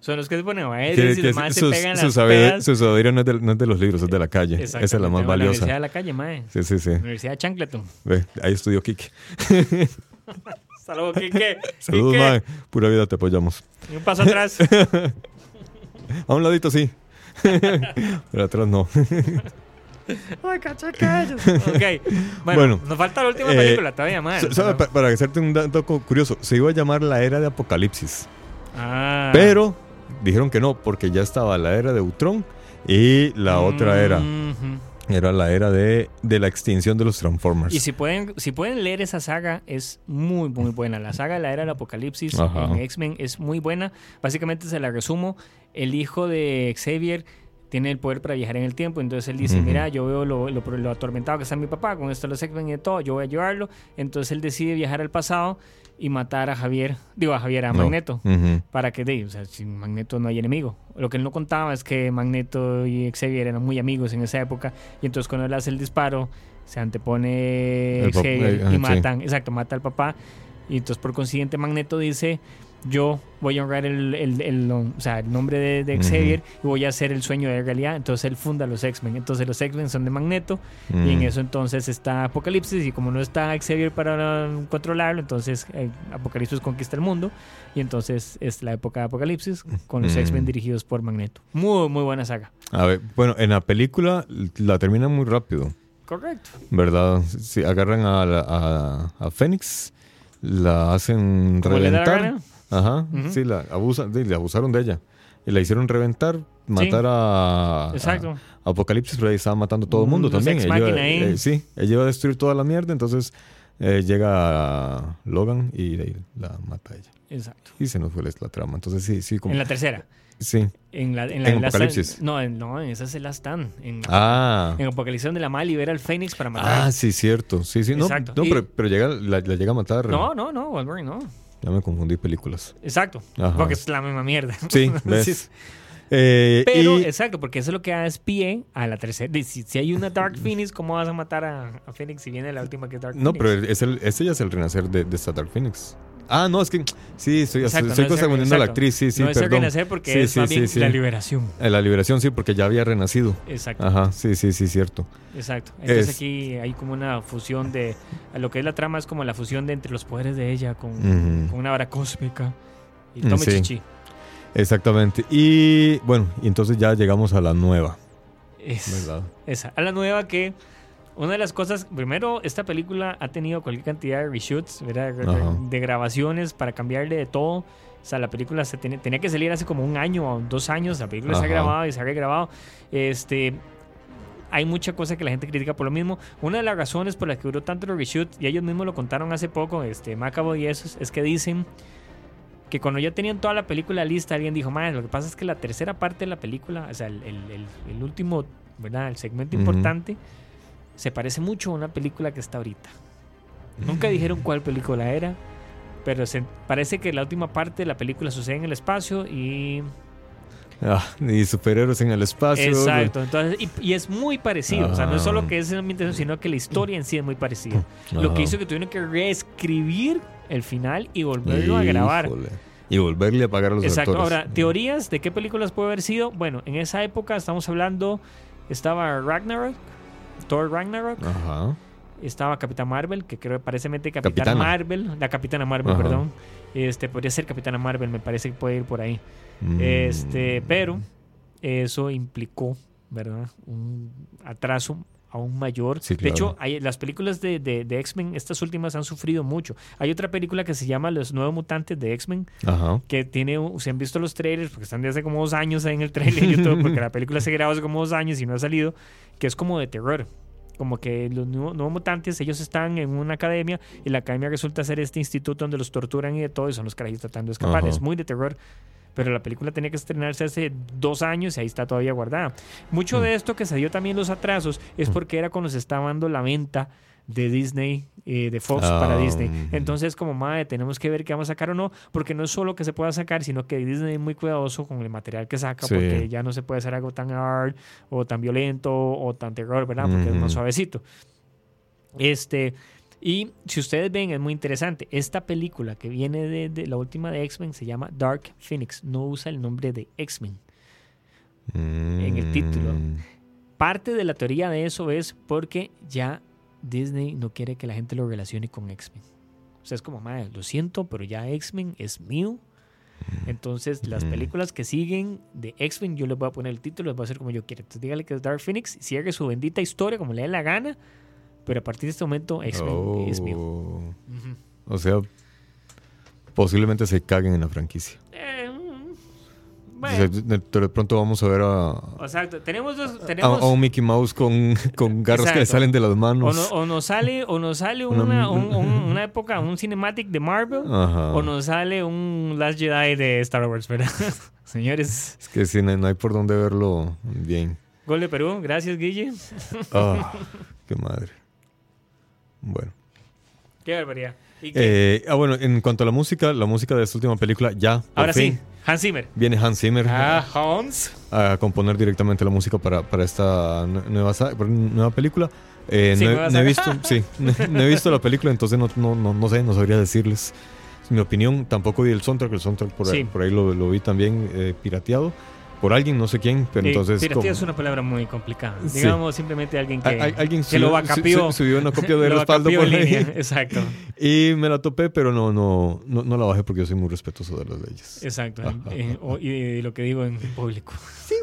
son los que se ponen ajedrez y los más se su, pegan las pedas. su sabiduría no es, de, de los libros, es de la calle. Esa es la más Exactamente, La valiosa. Universidad de la calle, mae. Sí, sí, sí. Universidad de Chancleton. Ahí estudió Kike. Saludos, Quique. Saludos, Quique. mae. Pura vida, te apoyamos. Y un paso atrás. A un ladito sí. Pero atrás no. Ay, ellos. Ok. Bueno, Bueno, nos falta la última eh, película todavía, ¿sabe? Pa- Para hacerte un dato cu- curioso, se iba a llamar la era de Apocalipsis. Ah. Pero dijeron que no, porque ya estaba la era de Ultron y la otra era. Era la era de, de la extinción de los Transformers. Y si pueden, si pueden leer esa saga, es muy, muy buena. La saga de la era del apocalipsis Ajá. en X-Men es muy buena. Básicamente se la resumo. El hijo de Xavier tiene el poder para viajar en el tiempo. Entonces él dice, Ujú. mira, yo veo lo, lo, lo atormentado que está mi papá, con esto los X-Men y todo, yo voy a ayudarlo. Entonces él decide viajar al pasado y matar a Javier, digo a Javier, a No. Magneto. Para que, de, o sea, sin Magneto no hay enemigo. Lo que él no contaba es que Magneto y Xavier eran muy amigos en esa época. Y entonces cuando él hace el disparo, se antepone Xavier eh, ah, y sí. matan, exacto, mata al papá. Y entonces por consiguiente Magneto dice, yo voy a honrar el, el- el- o sea, el nombre de. Xavier y voy a hacer el sueño de realidad. Entonces él funda los X-Men. Entonces los X-Men son de Magneto. Y en Mm. eso entonces está Apocalipsis y como no está Xavier para controlarlo, entonces eh, Apocalipsis conquista el mundo y entonces es la época de Apocalipsis con los Mm. X-Men dirigidos por Magneto. Muy, muy buena saga. A ver, bueno, en la película la terminan muy rápido, Correcto. ¿verdad? Si agarran a, la- a, a Fénix, la hacen reventar. Ajá, sí, la abusan, sí, le abusaron de ella. Y la hicieron reventar, matar a, Exacto. a Apocalipsis, pero ahí estaba matando a todo el mundo Los también. Ella eh, sí, ella iba a destruir toda la mierda, entonces Eh, llega Logan y ahí la mata a ella. Exacto. Y se nos fue la, trama. Entonces sí, sí, como... En la tercera. Sí. En la, en la, En la- Apocalipsis. no, en, no, en esa están. En, Ah. en Apocalipsis donde la madre libera al Fénix para matar. Ah, sí, cierto. Sí, sí. No, Exacto. no Y- pero, pero llega, la, la llega a matar. No, no, no, Wolverine no. Ya me confundí películas. Exacto. Ajá. Porque es la misma mierda. Sí, ves. Sí. Eh, Pero, y- exacto, porque eso es lo que da es pie a la tercera. Si, si hay una Dark Phoenix, ¿cómo vas a matar a, a Phoenix si viene la última que es Dark No, Phoenix? pero es el, ese ya es el renacer de, de esta Dark Phoenix. Ah, no, es que sí, estoy, Exacto, estoy no es a la actriz, sí, sí, no es perdón. renacer porque Sí, es sí, más bien la liberación. Eh, La liberación, sí, porque ya había renacido. Exacto. Ajá, sí, sí, sí, cierto. Exacto. Entonces Es- aquí hay como una fusión de. Lo que es la trama es como la fusión de entre los poderes de ella con, una vara cósmica. Y tome chichi. Exactamente. Y bueno, y entonces ya llegamos a la nueva, Es, ¿verdad? esa. A la nueva que. Una de las cosas, primero, esta película ha tenido cualquier cantidad de reshoots, ¿verdad? De, grabaciones para cambiarle de todo. O sea, la película se tenía, tenía que salir hace como un año o dos años. La película se ha grabado y se ha regrabado. Este, hay mucha cosa que la gente critica por lo mismo. Una de las razones por las que duró tanto los reshoots, y ellos mismos lo contaron hace poco, este, Macabo y esos, es que dicen que cuando ya tenían toda la película lista, alguien dijo, man, lo que pasa es que la tercera parte de la película, o sea, el, el- el- el último, ¿verdad? El segmento importante, se parece mucho a una película que está ahorita. Nunca dijeron cuál película era, pero se, parece que la última parte de la película sucede en el espacio y... Ah, y superhéroes en el espacio. Exacto, entonces, y, y es muy parecido, o sea, no es solo Ah. que es ambiente, sino que la historia en sí es muy parecida. Lo que Ajá. hizo que tuvieron que reescribir el final y volverlo a grabar. Y volverle a pagar a los Exacto. actores. Ahora, teorías de qué películas puede haber sido. Bueno, en esa época estamos hablando, estaba Ragnarok, Thor Ragnarok, Ajá. estaba Capitán Marvel, que creo que parece mente Capitán Capitana. Marvel, la Capitana Marvel, Ajá. perdón. Este podría ser Capitana Marvel, me parece que puede ir por ahí. Mm. Este, pero eso implicó, ¿verdad? Un atraso aún mayor. Sí, De hecho, hay, las películas de, de- de X-Men, estas últimas han sufrido mucho. Hay otra película que se llama Los Nuevos Mutantes de X-Men, que tiene, se han visto los trailers, porque están de hace como dos años ahí en el trailer en YouTube, porque la película se grabó hace como dos años y no ha salido, que es como de terror. Como que los nuevos, nuevos mutantes, ellos están en una academia y la academia resulta ser este instituto donde los torturan y de todo, y son los carajitos tratando de escapar. Ajá. Es muy de terror. Pero la película tenía que estrenarse hace dos años y ahí está todavía guardada. Mucho Mm. de esto que se dio también los atrasos es porque era cuando se estaba dando la venta de Disney, eh, de Fox para Ah, Disney. ujú. Entonces, como madre, tenemos que ver qué vamos a sacar o no, porque no es solo que se pueda sacar, sino que Disney es muy cuidadoso con el material que saca, Sí. porque ya no se puede hacer algo tan hard o tan violento o tan terror, ¿verdad? Porque es más suavecito. Este, y si ustedes ven, es muy interesante. Esta película que viene de, de la última de X-Men se llama Dark Phoenix. No usa el nombre de X-Men. en el título. Mm. Parte de la teoría de eso es porque ya Disney no quiere que la gente lo relacione con X-Men. O sea, es como, madre, lo siento, pero ya X-Men es mío. Entonces, las Mm. películas que siguen de X-Men, yo les voy a poner el título, les voy a hacer como yo quiera. Entonces, dígale que es Dark Phoenix, cierre su bendita historia como le dé la gana, pero a partir de este momento, X-Men es mío. Oh. O sea, posiblemente se caguen en la franquicia. Eh, bueno, de, pronto vamos a ver a, exacto. Tenemos dos. Tenemos, a un Mickey Mouse con, con garras que le salen de las O, manos. no- o nos sale, o nos sale Una- una, un- un- una época, un cinematic de Marvel, Ajá. o nos sale un Last Jedi de Star Wars, ¿verdad? Señores, Es que no, no hay por dónde verlo bien. gol de Perú, gracias Guille. Ah, qué madre. Bueno. Qué barbaridad. ¿Y qué? Eh, ah, bueno, en cuanto a la música, la música de esta última película, ya. Ahora fin, sí, Hans Zimmer. Viene Hans Zimmer Ah, Hans. a componer directamente la música para, para esta nue- nueva, nueva película. Eh, Sí, no, he- nueva no he visto, sí, no, no he visto la película, entonces no, no, no, no sé, no sabría decirles mi opinión. Tampoco vi el soundtrack, el soundtrack por, ahí, Sí. por ahí lo, lo vi también eh, pirateado por alguien, no sé quién, pero entonces... piratería como- es una palabra muy complicada. Sí. Digamos simplemente alguien que, a- a- alguien que lo subió- vacapió. su- subió una copia de respaldo por línea. Exacto, Y me la topé, pero no, no, no, no la bajé porque yo soy muy respetuoso de las leyes. exacto. Eh, o- y, y lo que digo en público. Sí,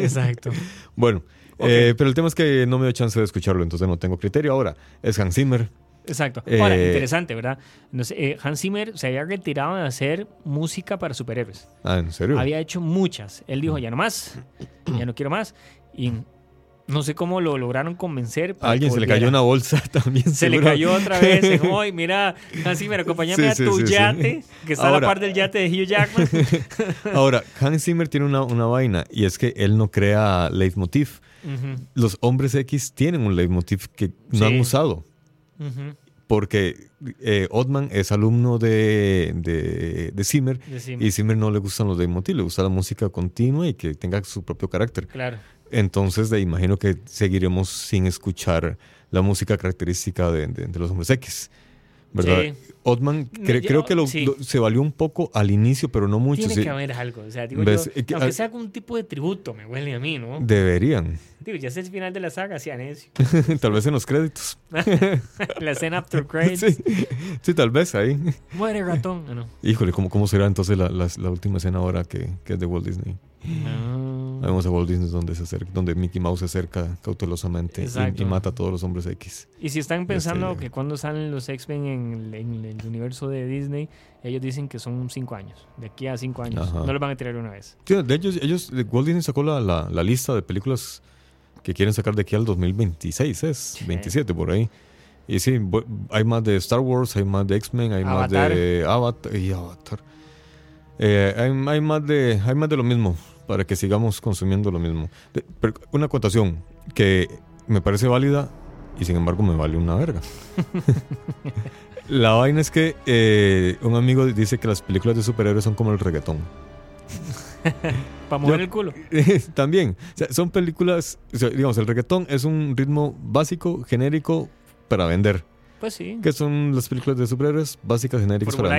Exacto. Bueno, eh, pero el tema es que no me dio chance de escucharlo, entonces no tengo criterio. Ahora, es Hans Zimmer. Exacto. Ahora, Eh, interesante, ¿verdad? No sé, eh, Hans Zimmer se había retirado de hacer música para superhéroes. Ah, ¿en serio? Había hecho muchas. Él dijo, ya no más, ya no quiero más. Y No sé cómo lo lograron convencer. A alguien se le cayó una bolsa también. Se le cayó otra vez hoy. Mira, así, mira, acompáñame Sí, a tu sí, sí. yate, que está a Ahora- la par del yate de Hugh Jackman. Ahora, Hans Zimmer tiene una, una vaina y es que él no crea leitmotiv. Los hombres X tienen un leitmotiv que no han usado. Porque eh, Ottman es alumno de, de, de Zimmer de Zimmer. y Zimmer no le gustan los leitmotiv, le gusta la música continua y que tenga su propio carácter. Claro. Entonces, de, imagino que seguiremos sin escuchar la música característica de, de- de los hombres X. ¿Verdad? Sí. Ottman cre- Yo- creo que lo- sí. lo- se valió un poco al inicio, pero no mucho. Tiene sí. que haber algo. O sea, digo yo, que- aunque ah- sea algún tipo de tributo, me huele a mí, ¿no? Deberían. Digo, ya es el final de la saga, hacía necio. tal vez en los créditos. la escena after credits. Sí. sí, tal vez ahí. Muere ratón. Ah, no. Híjole, ¿cómo, cómo será entonces la, la- la última escena ahora que, que es de Walt Disney? No. Vemos a Walt Disney donde, se acerca, donde Mickey Mouse se acerca cautelosamente y- y, mata a todos los hombres X. Y si están pensando Este- que cuando salen los X-Men en, el- en el universo de Disney, ellos dicen que son cinco años. De aquí a cinco años. Ajá. No los van a tirar una vez. Sí, de ellos, ellos, Walt Disney sacó la, la- la lista de películas que quieren sacar de aquí al 2026, es Sí. 27 por ahí. Y sí, hay más de Star Wars, hay más de X-Men, hay más de Avatar y Avatar. Eh, hay, hay más de, hay más de lo mismo para que sigamos consumiendo lo mismo. De- pero una acotación que me parece válida y sin embargo me vale una verga. La vaina es que eh, un amigo dice que las películas de superhéroes son como el reggaetón. Para mover Yo- el culo. También, o sea, son películas, o sea, digamos, el reggaetón es un ritmo básico, genérico para vender. Pues sí. Que son las películas de superhéroes básicas, genéricas para.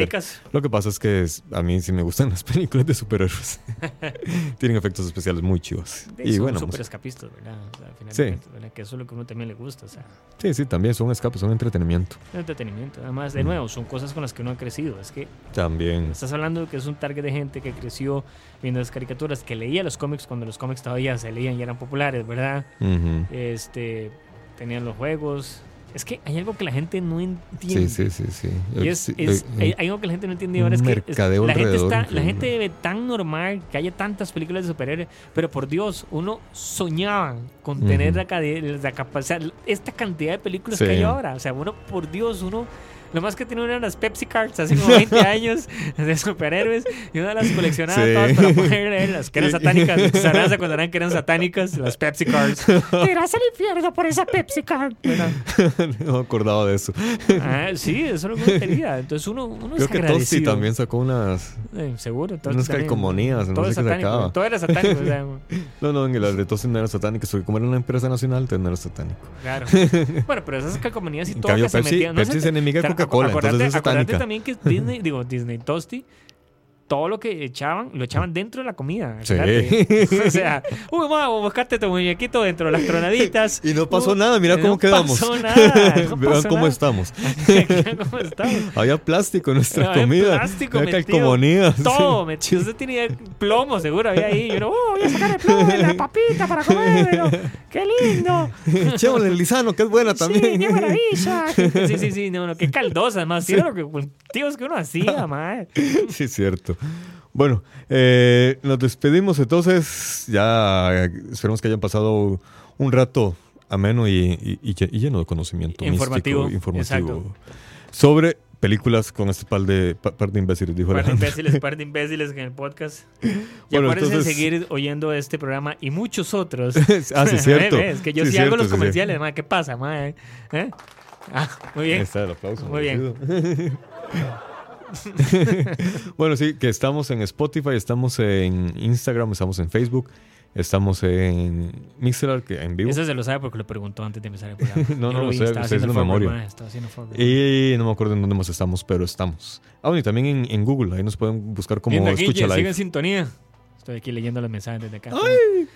Lo que pasa es que es- a mí sí me gustan las películas de superhéroes. Tienen efectos especiales muy chivos. Y son bueno, súper pues, escapistas, ¿verdad? O sea, al final Sí. ¿verdad? Que eso es lo que a uno también le gusta. O sea, sí, sí, también son escapes, son entretenimiento. entretenimiento. Además, de Mm. nuevo, son cosas con las que uno ha crecido. Es que También. estás hablando de que es un target de gente que creció viendo las caricaturas, que leía los cómics cuando los cómics todavía se leían y eran populares, ¿verdad? Ujú. Este, tenían los juegos. Es que hay algo que la gente no entiende. Sí, sí, sí, sí. Y es, hay, hay algo que la gente no entiende ahora es que es- la gente está, la gente ve tan normal que haya tantas películas de superhéroes, pero por Dios, uno soñaba con tener Ujú. la, cade- la capacidad, esta cantidad de películas Sí. que hay ahora. O sea, uno, por Dios, uno lo más que tiene eran las Pepsi Cards hace como 20 años de superhéroes y una las coleccionaba Sí. todas para poder leer las que eran satánicas. ¿Sabrán? ¿Se acordarán que eran satánicas? Las Pepsi Cards. Te irás al infierno por esa Pepsi Card. ¿verdad? no me acordaba de eso. Ah, sí, eso es lo que uno quería. Entonces uno, uno Creo es que Tosti también sacó unas. Eh, seguro. Tosti unas calcomanías, no sé es qué satánico. sacaba. Todo era satánico. o sea, No, no, en el de Tosti no era satánico, porque como era una empresa nacional, entonces no era satánico. claro. Bueno, pero esas calcomanías y todo que se Pepsi, metían. Pepsi se es enemiga de Claro, Coca-Cola, también que Disney, digo, Disney Toasty, todo lo que echaban, lo echaban dentro de la comida. Sí. o sea, uy, vamos, buscarte tu muñequito dentro de las tronaditas. Y no pasó nada, mira no cómo quedamos. pasó nada, no Vean pasó cómo nada. estamos. ¿Cómo estamos? Había plástico en nuestra Había comida. plástico Había calcomanías. Todo, metido. Usted tenía plomo, seguro, había ahí. Y uno, oh, voy a sacar el plomo de la papita para comérmelo. ¡Qué lindo! Echémosle el lisano, que es buena Sí, también. qué maravilla. Sí, sí, sí, no, no, qué caldosa, además. Sí, lo que cultivos que uno hacía, madre. Sí, es Bueno, eh, nos despedimos entonces. Ya eh, esperemos que hayan pasado un rato ameno y, y- y lle- y lleno de conocimiento Informativo, místico, informativo exacto. sobre películas con este par de, pa- par de imbéciles, dijo Par de imbéciles, par de imbéciles en el podcast. Y Bueno, entonces- seguir oyendo este programa y muchos otros. ah, sí, es cierto. Es que yo sí, Sí, hago cierto, los sí, comerciales, madre. ¿Qué pasa, madre? ¿Eh? Ah, muy Ahí bien. está el aplauso. Muy bien. bueno, sí, que estamos en Spotify, estamos en Instagram, estamos en Facebook, estamos en Mixer, que en vivo. Eso se lo sabe porque lo preguntó antes de empezar el programa. No, no, lo sé, estaba haciendo memoria. Y no me acuerdo en dónde más estamos, pero estamos. Ah, bueno, y también en, en Google, ahí nos pueden buscar como Linda Escucha sigue en sintonía. Estoy aquí leyendo los mensajes desde acá.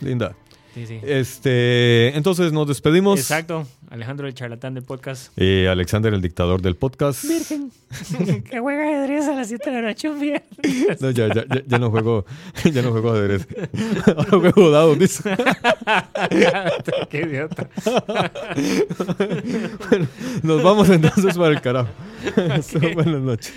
Linda. Sí, sí. Este, entonces nos despedimos. Exacto. Alejandro, el charlatán del podcast. Eh, Alexander, el dictador del podcast. Virgen. que juega ajedrez a las 7 de la noche un viernes. No, ya, ya, ya, ya no juego, ya no juego ajedrez. Ahora juego dados, dice. Qué idiota. Nos vamos entonces para el carajo. Buenas noches.